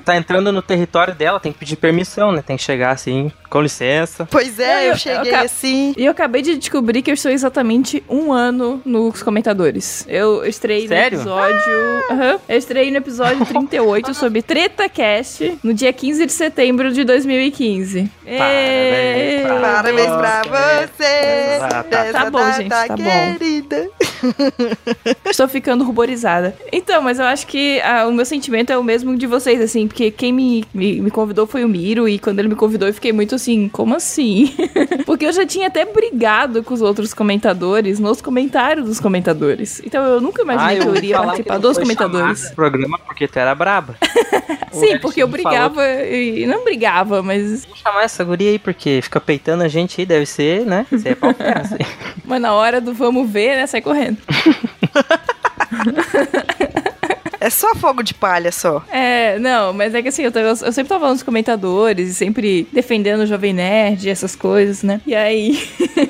tá entrando no território dela, tem que pedir permissão, né? Tem que chegar assim, com licença. Pois é, eu, eu cheguei eu, assim. E eu acabei de descobrir que eu estou exatamente um ano nos comentadores. Eu estreiei Sério? no episódio. Uhum, eu estreiei no episódio 38 sobre Treta Cast no dia 15 de setembro de 2015. Parabéns, pra, Parabéns pra você! Tá, tá bom, gente, tá bom. Estou ficando ruborizada. Então, mas eu acho que ah, o meu sentimento é o mesmo de vocês, assim, porque quem me, me, me convidou foi o Miro, e quando ele me convidou eu fiquei muito assim, como assim? porque eu já tinha até brigado com os outros comentadores nos comentários dos comentadores. Então eu nunca imaginei Ah, que eu iria participar dos comentadores. programa porque tu era braba. Sim, porque eu Ed falou brigava e não brigava, mas, Vamos chamar essa guria aí, porque fica peitando a gente aí, deve ser, né? Você é pau assim. mas na hora do vamos ver, né, sai correndo. É só fogo de palha só. É, não, mas é que assim, eu, tava- eu sempre tava nos comentadores e sempre defendendo o Jovem Nerd e essas coisas, né? E aí,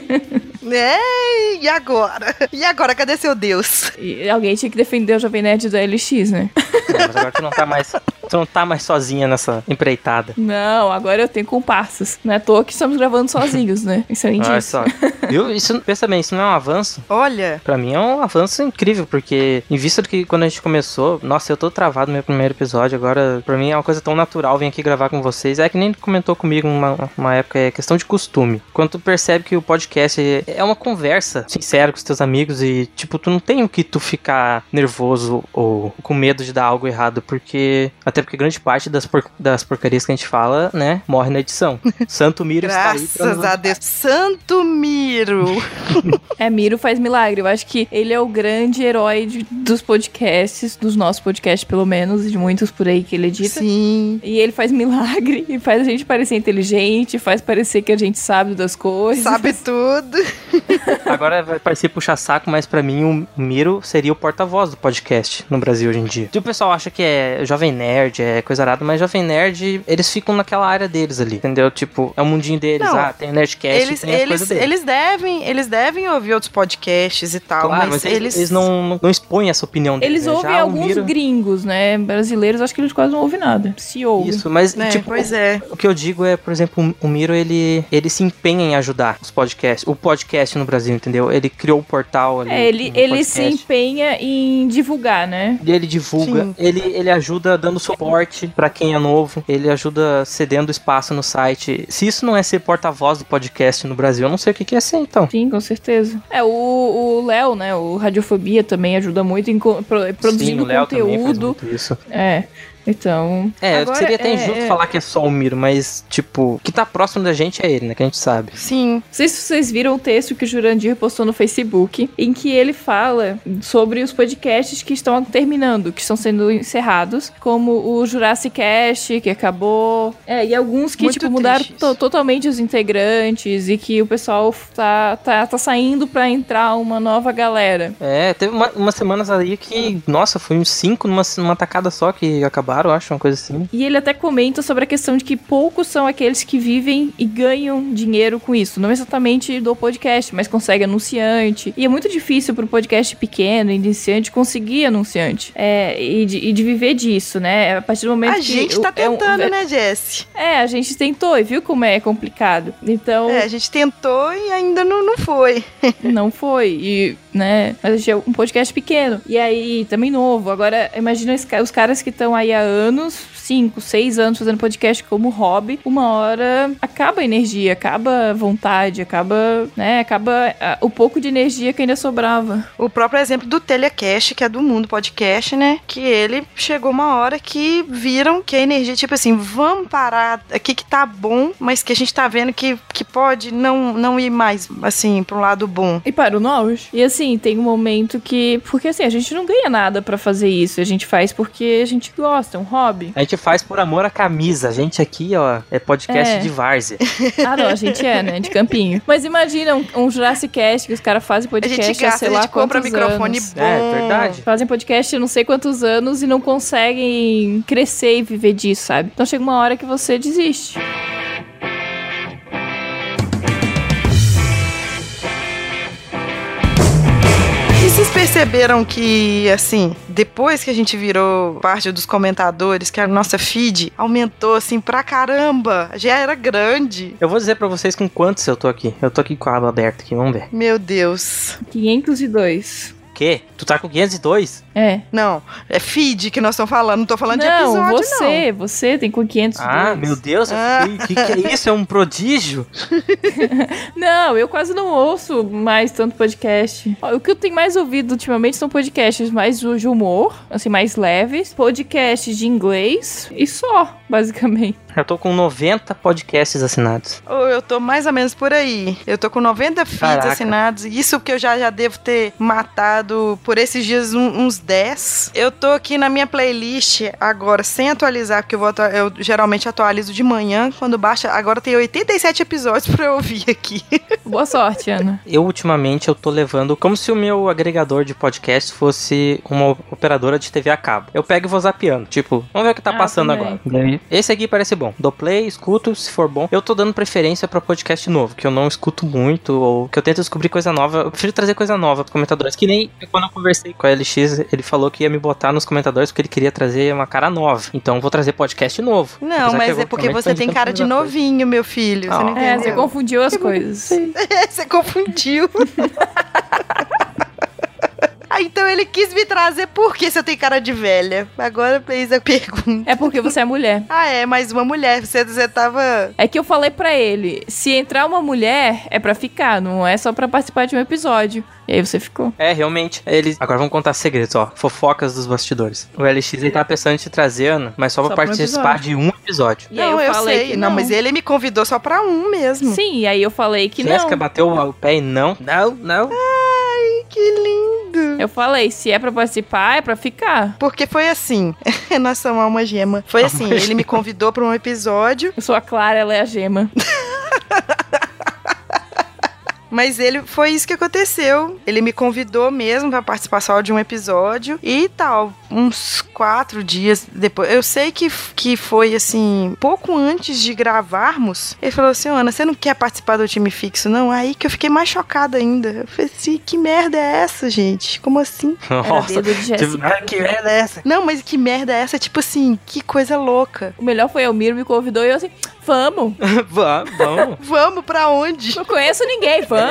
É, e agora? E agora, cadê seu Deus? e alguém tinha que defender o Jovem Nerd do LX, né? É, mas agora tu não tá mais. Tu não tá mais sozinha nessa empreitada. Não, agora eu tenho comparsas. Não é à toa que estamos gravando sozinhos, né? Isso é um Olha indício. só. Viu? Isso, pensa bem, isso não é um avanço. Olha, Pra mim é um avanço incrível, porque em vista do que quando a gente começou, nossa, eu tô travado no meu primeiro episódio, agora pra mim é uma coisa tão natural vir aqui gravar com vocês. É que nem comentou comigo uma, uma época, é questão de costume. Quando tu percebe que o podcast é- é uma conversa sincera com os teus amigos e, tipo, tu não tem o que tu ficar nervoso ou com medo de dar algo errado, porque, até porque grande parte das, por- das porcarias que a gente fala, né, morre na edição. Santo Miro está aí pra graças nos a Deus. Santo Miro. É, Miro faz milagre. Eu acho que ele é o grande herói de- dos podcasts, dos nossos podcasts, pelo menos, e de muitos por aí que ele edita. Sim. E ele faz milagre e faz a gente parecer inteligente, faz parecer que a gente sabe das coisas. Sabe tudo. Agora vai parecer puxar saco, mas pra mim o Miro seria o porta-voz do podcast no Brasil hoje em dia. E o pessoal acha que é Jovem Nerd, é coisa arada, mas Jovem Nerd, eles ficam naquela área deles ali, entendeu? Tipo, é o mundinho deles, Não, ah, tem o Nerdcast, Eles, tem as eles, coisas deles. eles devem, eles devem ouvir outros podcasts e tal, Claro, mas, mas eles, eles, não, não, expõem essa opinião deles. Eles né? ouvem Já alguns Miro- gringos, né? Brasileiros, acho que eles quase não ouvem nada. Se ouvem. Isso, mas né, tipo, pois é. o que eu digo é, por exemplo, o Miro, ele, ele se empenha em ajudar os podcasts, o podcast no Brasil, entendeu? Ele criou o portal ali. É, ele, ele se empenha em divulgar, né? E ele divulga, Sim. ele, ele ajuda dando suporte pra quem é novo, ele ajuda cedendo espaço no site. Se isso não é ser porta-voz do podcast no Brasil, eu não sei o que, que é ser então. Sim, com certeza. É, o Léo, né? O Radiofobia também ajuda muito em pro- produzindo Sim, conteúdo. muito isso. É. Então. É, agora seria até é- injusto é- falar que é só o Miro, mas, tipo, o que tá próximo da gente é ele, né? Que a gente sabe. Sim. Não sei se vocês viram o texto que o Jurandir postou no Facebook, em que ele fala sobre os podcasts que estão terminando, que estão sendo encerrados, como o Jurassic Cast, que acabou. É, e alguns que, Muito tipo, mudaram to- totalmente os integrantes e que o pessoal tá, tá, tá saindo pra entrar uma nova galera. É, teve uma- umas semanas aí que, nossa, foi uns cinco numa, numa tacada só que acabaram, eu acho, uma coisa assim. E ele até comenta sobre a questão de que poucos são aqueles que vivem e ganham dinheiro com isso. Não exatamente do podcast, mas consegue anunciante. E é muito difícil para um podcast pequeno, iniciante, conseguir anunciante. É, e, de, e de viver disso, né? A partir do momento A que. gente tá o- é um- tentando, é- né, Jesse? É, a gente tentou e viu como é complicado. Então, É, a gente tentou e ainda não, não foi. não foi. E, né? Mas a gente é um podcast pequeno. E aí, também novo. Agora, imagina os caras que estão aí há anos, 5, 6 anos fazendo podcast como hobby. Uma hora acaba a energia, acaba a vontade, acaba, né? Acaba ah, o pouco de energia que ainda sobrava. O próprio exemplo do Telecast, que é do Mundo Podcast, né? Que ele chegou uma hora que viram que a energia, tipo assim, vamos parar aqui que tá bom, mas que a gente tá vendo que, que pode não, não ir mais, assim, pra um lado bom. E parou no auge. E assim, tem um momento que. Porque assim, a gente não ganha nada pra fazer isso. A gente faz porque a gente gosta, é um hobby. A gente faz por amor à camisa. A gente aqui, ó, é podcast É. de várzea. Ah, não, a gente é, né? De campinho. Mas imagina um, um Jurassic Cast que os caras fazem A podcast gente há gasta, sei a lá gente compra microfone anos. bom. É, verdade. Fazem podcast há não sei quantos anos e não conseguem crescer e viver disso, sabe? Então chega uma hora que você desiste. Perceberam que, assim, depois que a gente virou parte dos comentadores, que a nossa feed aumentou, assim, pra caramba, já era grande. Eu vou dizer pra vocês com quantos eu tô aqui. Eu tô aqui com a aba aberta aqui, vamos ver. Meu Deus. 502. Quê? Tu tá com 502? É. Não, é feed que nós estamos falando, não tô falando de Não, episódio, você, você tem com 500 Ah, meu Deus, Ah. o que, que é isso? É um prodígio? Não, eu quase não ouço mais tanto podcast. O que eu tenho mais ouvido ultimamente são podcasts mais de humor, assim, mais leves, podcasts de inglês e só, basicamente. Eu tô com 90 podcasts assinados. não. Eu tô mais ou menos por aí. Eu tô com 90 feeds Caraca. assinados. Isso que eu já, já devo ter matado por esses dias um- uns 10. Eu tô aqui na minha playlist agora, sem atualizar, porque eu, vou atua- eu geralmente atualizo de manhã, quando baixa. Agora tem 87 episódios pra eu ouvir aqui. Boa sorte, Ana. Eu, ultimamente, eu tô levando como se o meu agregador de podcast fosse uma operadora de TV a cabo. Eu pego e vou zapeando. Tipo, vamos ver o que tá Ah, passando também. agora. Esse aqui parece bom. Dou play, escuto, se for bom. Eu tô dando preferência pra podcast novo, que eu não escuto muito, ou que eu tento descobrir coisa nova. Eu prefiro trazer coisa nova pros comentadores. Que nem quando eu conversei com a LX, ele falou que ia me botar nos comentadores porque ele queria trazer uma cara nova. Então eu vou trazer podcast novo. Não, mas eu é porque você tem cara de coisa coisa. novinho, meu filho. Você não Ah. É, você entendeu? confundiu as coisas. você confundiu. Ah, então ele quis me trazer porque você tem cara de velha. Agora fez a pergunta. É porque você é mulher. Ah, é, mais uma mulher. Você, você tava. É que eu falei pra ele, se entrar uma mulher, é pra ficar, não é só pra participar de um episódio. E aí você ficou. É, realmente. Eles. Agora vamos contar segredos, ó. Fofocas dos bastidores. O LX ele tá pensando em te trazer, Ana, mas só, Só pra pra um participar de um episódio. E aí não, eu eu, falei sei. que não. não. mas ele me convidou só pra um mesmo. Sim, e aí eu falei que Jéssica não. bateu o pé e não. Não, não. Ai, que lindo. Eu falei, se é pra participar, é pra ficar. Porque foi assim. Nós somos alma gema. Foi Alma assim, gema. ele me convidou pra um episódio, Eu sou a Clara, ela é a gema. mas ele foi isso que aconteceu. Ele me convidou mesmo pra participar só de um episódio e tal. Uns quatro dias depois. Eu sei que, que foi assim, pouco antes de gravarmos. Ele falou assim: Ana, você não quer participar do time fixo, não? Aí que eu fiquei mais chocada ainda. Eu falei assim: que merda é essa, gente? Como assim? Era dedo de Tipo, ah, que merda é essa? Não, mas que merda é essa? Tipo assim, que coisa louca. O melhor foi o Miro me convidou e eu assim, vamos. vamos, vamos. Vamos pra onde? Não conheço ninguém, vamos.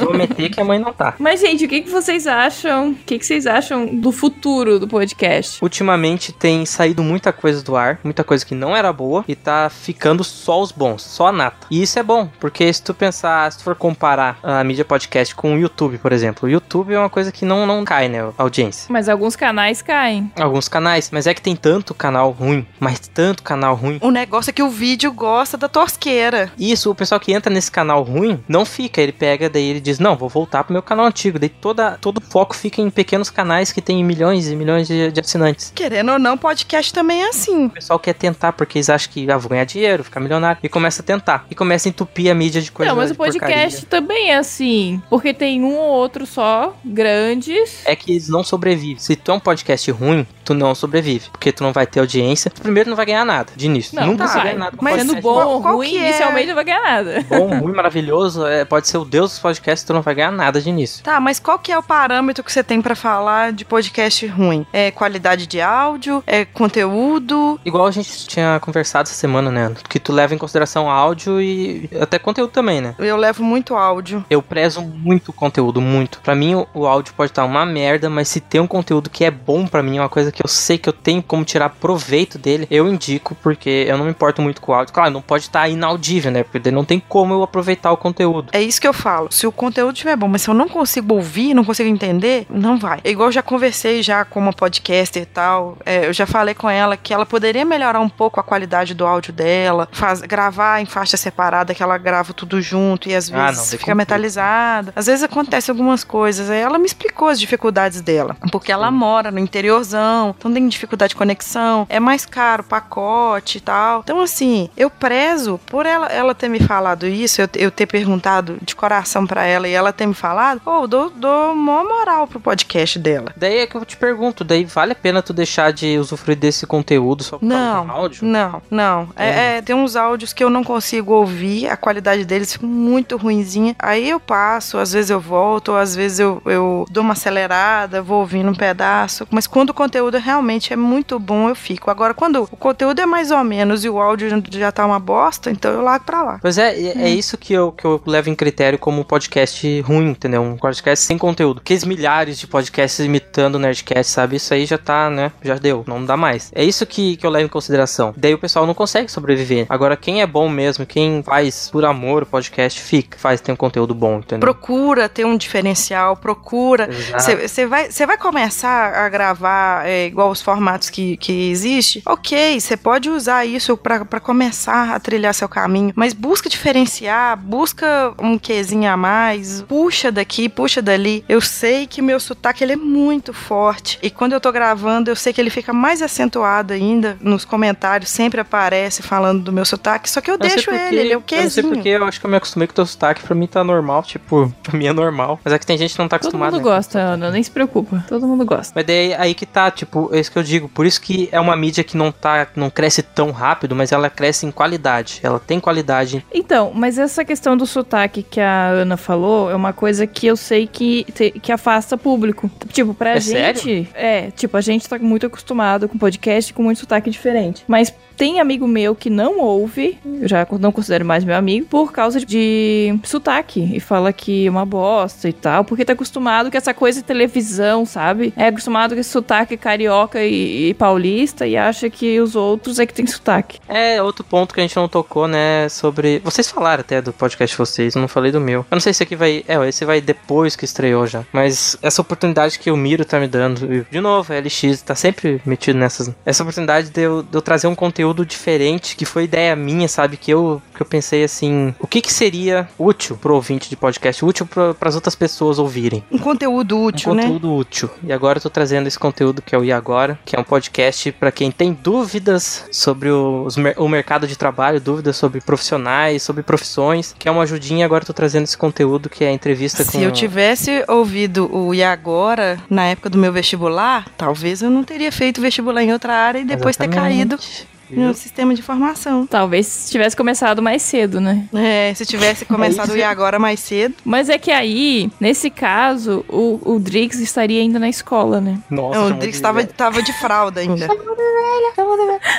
Vou meter que a mãe não tá. Mas, gente, o que, que vocês acham? O que, que vocês acham do futuro do podcast? Ultimamente tem saído muita coisa do ar, muita coisa que não era boa e tá ficando só os bons, só a nata. E isso é bom, porque se tu pensar, se tu for comparar a mídia podcast com o YouTube, por exemplo, o YouTube é uma coisa que não, não cai, né, a audiência. Mas alguns canais caem. Alguns canais, mas é que tem tanto canal ruim, mas tanto canal ruim. O negócio é que o vídeo gosta da tosqueira. Isso, o pessoal que entra nesse canal ruim não fica, ele pega, daí ele diz: Não, vou voltar pro meu canal antigo. Daí toda, todo o foco fica em pequenos canais que tem milhões e milhões de, de assinantes. Querendo ou não, podcast também é assim. O pessoal quer tentar porque eles acham que ah, vou ganhar dinheiro, ficar milionário. E começa a tentar. E começa a entupir a mídia de coisas. não, mas o podcast porcaria. também é assim. Porque tem um ou outro só, grandes. É que eles não sobrevivem. Se tu é um podcast ruim, tu não sobrevive. Porque tu não vai ter audiência. Primeiro, não vai ganhar nada de início. Não, Nunca se vai. ganha nada com Mas Sendo bom ou ruim, é? inicialmente não vai ganhar nada. Bom, ruim, maravilhoso. É, pode ser o deus dos podcasts, tu não vai ganhar nada de início. Tá, mas qual que é o parâmetro que você tem pra falar de podcast ruim? É qualidade de áudio? É conteúdo? Igual a gente tinha conversado essa semana, né? Que tu leva em consideração áudio e até conteúdo também, né? Eu levo muito áudio. Eu prezo muito conteúdo, muito. Pra mim, o, áudio pode estar uma merda, mas se tem um conteúdo que é bom pra mim, é uma coisa que eu sei que eu tenho como tirar proveito dele, eu indico, porque eu não me importo muito com o áudio. Claro, não pode estar inaudível, né? Porque não tem como eu aproveitar o conteúdo. É isso que eu falo. Se o conteúdo estiver bom, mas se eu não consigo ouvir, não consigo entender, não vai. É igual eu já conversei já com uma podcaster e tal. é, eu já falei com ela que ela poderia melhorar um pouco a qualidade do áudio dela, faz, gravar em faixa separada, que ela grava tudo junto e às Ah, vezes não, daí fica complica. metalizada. Às vezes acontece algumas coisas. Aí ela me explicou as dificuldades dela. Porque ela mora no interiorzão, então tem dificuldade de conexão, é mais caro, pacote e tal. Então, assim, eu prezo por ela, ela ter me falado isso, eu, eu ter perguntado de coração pra ela e ela ter me falado, pô, eu dou, dou mó moral pro podcast dela. Daí é que eu te pergunto, daí vale a pena tu deixar de usufruir desse conteúdo só por causa Não, do áudio? não, não. É, é, tem uns áudios que eu não consigo ouvir, a qualidade deles fica muito ruinzinha. Aí eu passo, às vezes eu volto, ou às vezes eu, eu dou uma acelerada, vou ouvindo um pedaço. Mas quando o conteúdo realmente é muito bom, eu fico. Agora, quando o conteúdo é mais ou menos e o áudio já tá uma bosta, então eu largo pra lá. Pois é, é, é isso que eu, que eu levo em critério critério como um podcast ruim, entendeu? Um podcast sem conteúdo. Aqueles milhares de podcasts imitando o Nerdcast, sabe? Isso aí já tá, né? Já deu, não dá mais. É isso que, que eu levo em consideração. Daí o pessoal não consegue sobreviver. Agora, quem é bom mesmo, quem faz por amor o podcast, fica, faz, tem um conteúdo bom, entendeu? Procura ter um diferencial, procura. Você vai, vai começar a gravar é, igual os formatos que, que existe, ok, você pode usar isso para começar a trilhar seu caminho, mas busca diferenciar, busca um quezinho a mais, puxa daqui, puxa dali. Eu sei que meu sotaque ele é muito forte e quando eu tô gravando, eu sei que ele fica mais acentuado ainda nos comentários, sempre aparece falando do meu sotaque, só que eu, eu deixo ele, ele é o quezinho. Eu não sei porque, eu acho que eu me acostumei com o teu sotaque, pra mim tá normal, tipo, pra mim é normal. Mas é que tem gente que não tá acostumada. Todo mundo né? gosta, Ana, nem se preocupa. Todo mundo gosta. Mas daí aí que tá, tipo, é isso que eu digo. Por isso que é uma mídia que não tá, não cresce tão rápido, mas ela cresce em qualidade. Ela tem qualidade. Então, mas essa questão do sotaque que a Ana falou é uma coisa que eu sei que, que afasta público. Tipo, pra é gente. Sério? É, tipo, a gente tá muito acostumado com podcast com muito sotaque diferente. Mas tem amigo meu que não ouve, eu já não considero mais meu amigo, por causa de sotaque. E fala que é uma bosta e tal, porque tá acostumado com essa coisa de televisão, sabe? É acostumado com esse sotaque carioca e, e paulista e acha que os outros é que tem sotaque. É, outro ponto que a gente não tocou, né, sobre... Vocês falaram até do podcast de vocês, eu não falei do meu. Eu não sei se aqui vai... É, esse vai depois que estreou já. Mas essa oportunidade que o Miro tá me dando, de novo, a LX tá sempre metido nessas... Essa oportunidade de eu, de eu trazer um conteúdo diferente, que foi ideia minha, sabe? Que eu, que eu pensei assim, o que que seria útil pro ouvinte de podcast, útil para as outras pessoas ouvirem? Um conteúdo útil, um né? conteúdo útil. E agora eu tô trazendo esse conteúdo que é o E Agora, que é um podcast para quem tem dúvidas sobre o, o mercado de trabalho, dúvidas sobre profissionais, sobre profissões, que é uma ajudinha. Agora eu tô trazendo esse conteúdo que é a entrevista Se com... Se eu tivesse ouvido o E Agora na época do meu vestibular, talvez eu não teria feito vestibular em outra área e depois Exatamente. ter caído no sistema de informação. Talvez se tivesse começado mais cedo, né? É, se tivesse começado é agora mais cedo. Mas é que aí, nesse caso, o, o Drix estaria ainda na escola, né? Nossa, Não, o Drix tava, tava de fralda ainda. Tá.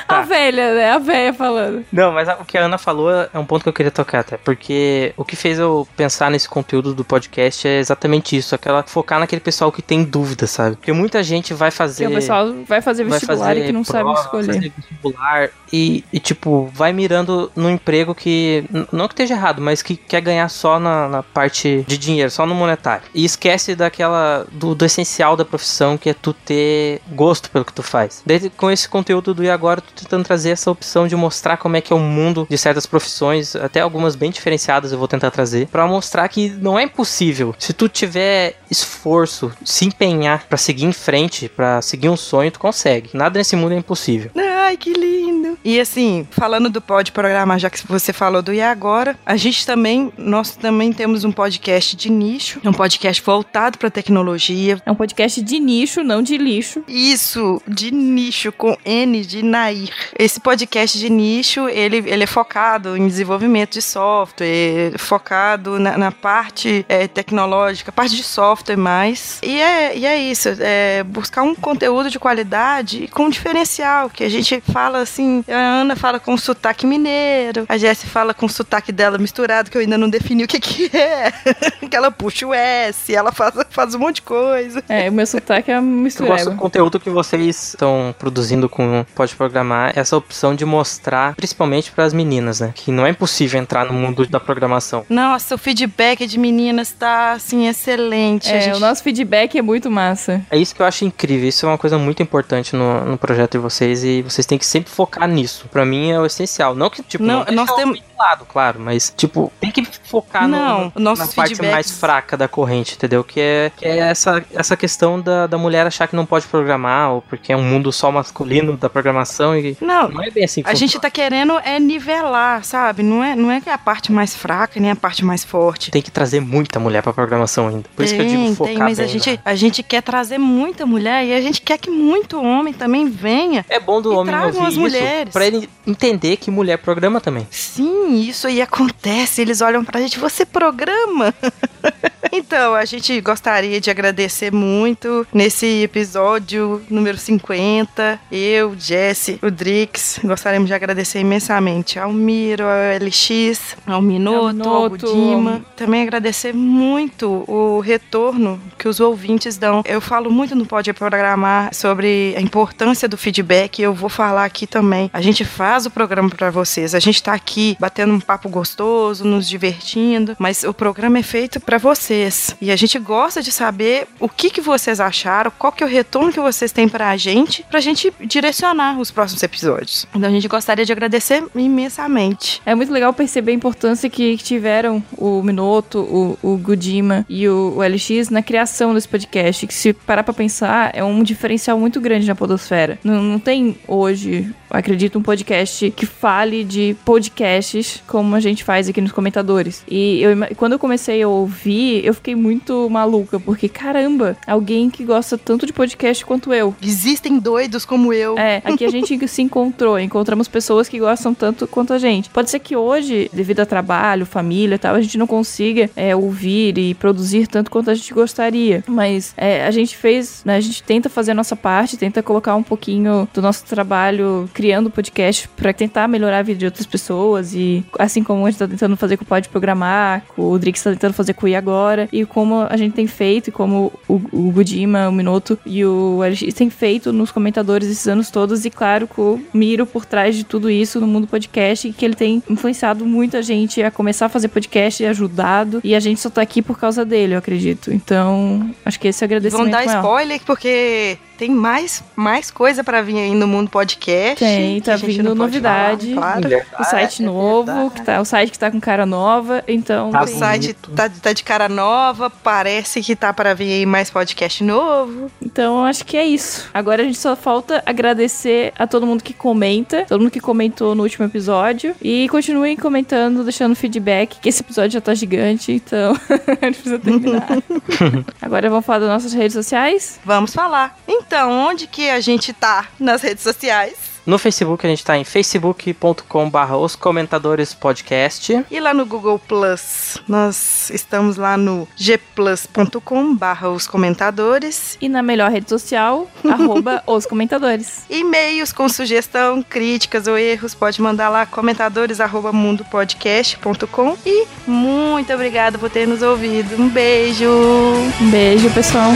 A velha, né? A velha falando. Não, mas o que a Ana falou é um ponto que eu queria tocar até. Porque o que fez eu pensar nesse conteúdo do podcast é exatamente isso. Aquela focar naquele pessoal que tem dúvida, sabe? Porque muita gente vai fazer. Porque o pessoal vai fazer vestibular vai fazer e que não prova, sabe escolher. Vai fazer vestibular e, e, tipo, vai mirando num emprego que. Não que esteja errado, mas que quer ganhar só na, na parte de dinheiro, só no monetário. E esquece daquela. Do, do, essencial da profissão, que é tu ter gosto pelo que tu faz. Desde com esse conteúdo do E Agora, tô tentando trazer essa opção de mostrar como é que é o mundo de certas profissões, até algumas bem diferenciadas eu vou tentar trazer, para mostrar que não é impossível. Se tu tiver esforço, se empenhar para seguir em frente, para seguir um sonho, tu consegue. Nada nesse mundo é impossível. Ai, que lindo! E assim, falando do Pode Programar, já que você falou do E Agora, a gente também, nós também temos um podcast de nicho, é um podcast voltado para tecnologia. É um podcast de nicho, não de lixo. Isso, de nicho, com N de Nair. Esse podcast de nicho, ele, ele é focado em desenvolvimento de software, focado na, na parte é, tecnológica, parte de software mais. E é, e é isso, é buscar um conteúdo de qualidade com diferencial, que a gente fala assim, a Ana fala com sotaque mineiro, a Jessie fala com o sotaque dela misturado, que eu ainda não defini o que que é. que ela puxa o S, ela faz, faz um monte de coisa. É, o meu sotaque é misturado. Eu gosto do conteúdo que vocês estão produzindo com Pode Programar, essa opção de mostrar, principalmente para as meninas, né? Que não é impossível entrar no mundo da programação. Nossa, o feedback de meninas tá, assim, excelente. É, gente... o nosso feedback é muito massa. É isso que eu acho incrível, isso é uma coisa muito importante no, no projeto de vocês e vocês têm que sempre focar nisso. Para mim é o essencial. Não que, tipo, não, não nós temos lado, claro, mas, tipo, tem que focar não, no, na parte mais fraca da corrente, entendeu? Que é, que é essa, essa questão da, da mulher achar que não pode programar, ou porque é um mundo só masculino da programação e não, não é bem assim. A funciona. gente tá querendo é nivelar, sabe? Não é, não é que é a parte mais fraca nem a parte mais forte. Tem que trazer muita mulher pra programação ainda. Por tem, isso que eu digo focar tem, mas bem, a gente, né? a gente quer trazer muita mulher e a gente quer que muito homem também venha. É bom do homem ouvir as mulheres. pra ele entender que mulher programa também. Sim, isso aí acontece. Eles olham pra gente, você programa? então, a gente gostaria de agradecer muito nesse episódio número 50. Eu, Jesse, o Drix, gostaríamos de agradecer imensamente ao Miro, ao LX, ao Minuto, ao Budima. Também agradecer muito o retorno que os ouvintes dão. Eu falo muito no Pode Programar sobre a importância do feedback. Eu vou falar aqui também. A gente faz o programa para vocês. A gente tá aqui batendo um papo gostoso, nos divertindo, mas o programa é feito para vocês. E a gente gosta de saber o que, que vocês acharam, qual que é o retorno que vocês têm pra gente, pra gente direcionar os próximos episódios. Então a gente gostaria de agradecer imensamente. É muito legal perceber a importância que tiveram o Minoto, o, o Gudima e o, o LX na criação desse podcast, que se parar pra pensar, é um diferencial muito grande na podosfera. Não, não tem hoje acredito, um podcast que fale de podcasts como a gente faz aqui nos comentadores. E eu, quando eu comecei a ouvir, eu fiquei muito maluca, porque caramba, alguém que gosta tanto de podcast quanto eu. Existem doidos como eu. É, aqui a gente se encontrou, encontramos pessoas que gostam tanto quanto a gente. Pode ser que hoje, devido a trabalho, família e tal, a gente não consiga é, ouvir e produzir tanto quanto a gente gostaria. Mas é, a gente fez, né, a gente tenta fazer a nossa parte, tenta colocar um pouquinho do nosso trabalho criando podcast para tentar melhorar a vida de outras pessoas e assim como a gente tá tentando fazer com o Pode Programar, com o Drix tá tentando fazer com o I agora e como a gente tem feito e como o, o Gudima, o Minoto e o LX têm feito nos comentadores esses anos todos e claro com o Miro por trás de tudo isso no mundo podcast e que ele tem influenciado muita gente a começar a fazer podcast e ajudado e a gente só tá aqui por causa dele, eu acredito. Então, acho que esse é o agradecimento Vão dar spoiler porque tem mais, mais coisa para vir aí no mundo podcast. Tem, tá vindo novidade. Falar, claro. O site é novo, que tá, o site que tá com cara nova, então... Tá o site tá, tá, de cara nova, parece que tá para vir aí mais podcast novo. Então, acho que é isso. Agora a gente só falta agradecer a todo mundo que comenta, todo mundo que comentou no último episódio, e continuem comentando, deixando feedback, que esse episódio já tá gigante, então a gente precisa terminar. Agora vamos falar das nossas redes sociais? Vamos falar. Então, então, onde que a gente tá nas redes sociais? No Facebook a gente tá em facebook.com/barra os comentadores podcast. E lá no Google Plus, nós estamos lá no gplus.com/barra os comentadores. E na melhor rede social, arroba os comentadores. E-mails com sugestão, críticas ou erros, pode mandar lá comentadores arroba mundopodcast.com. E muito obrigada por ter nos ouvido. Um beijo. Um beijo, pessoal.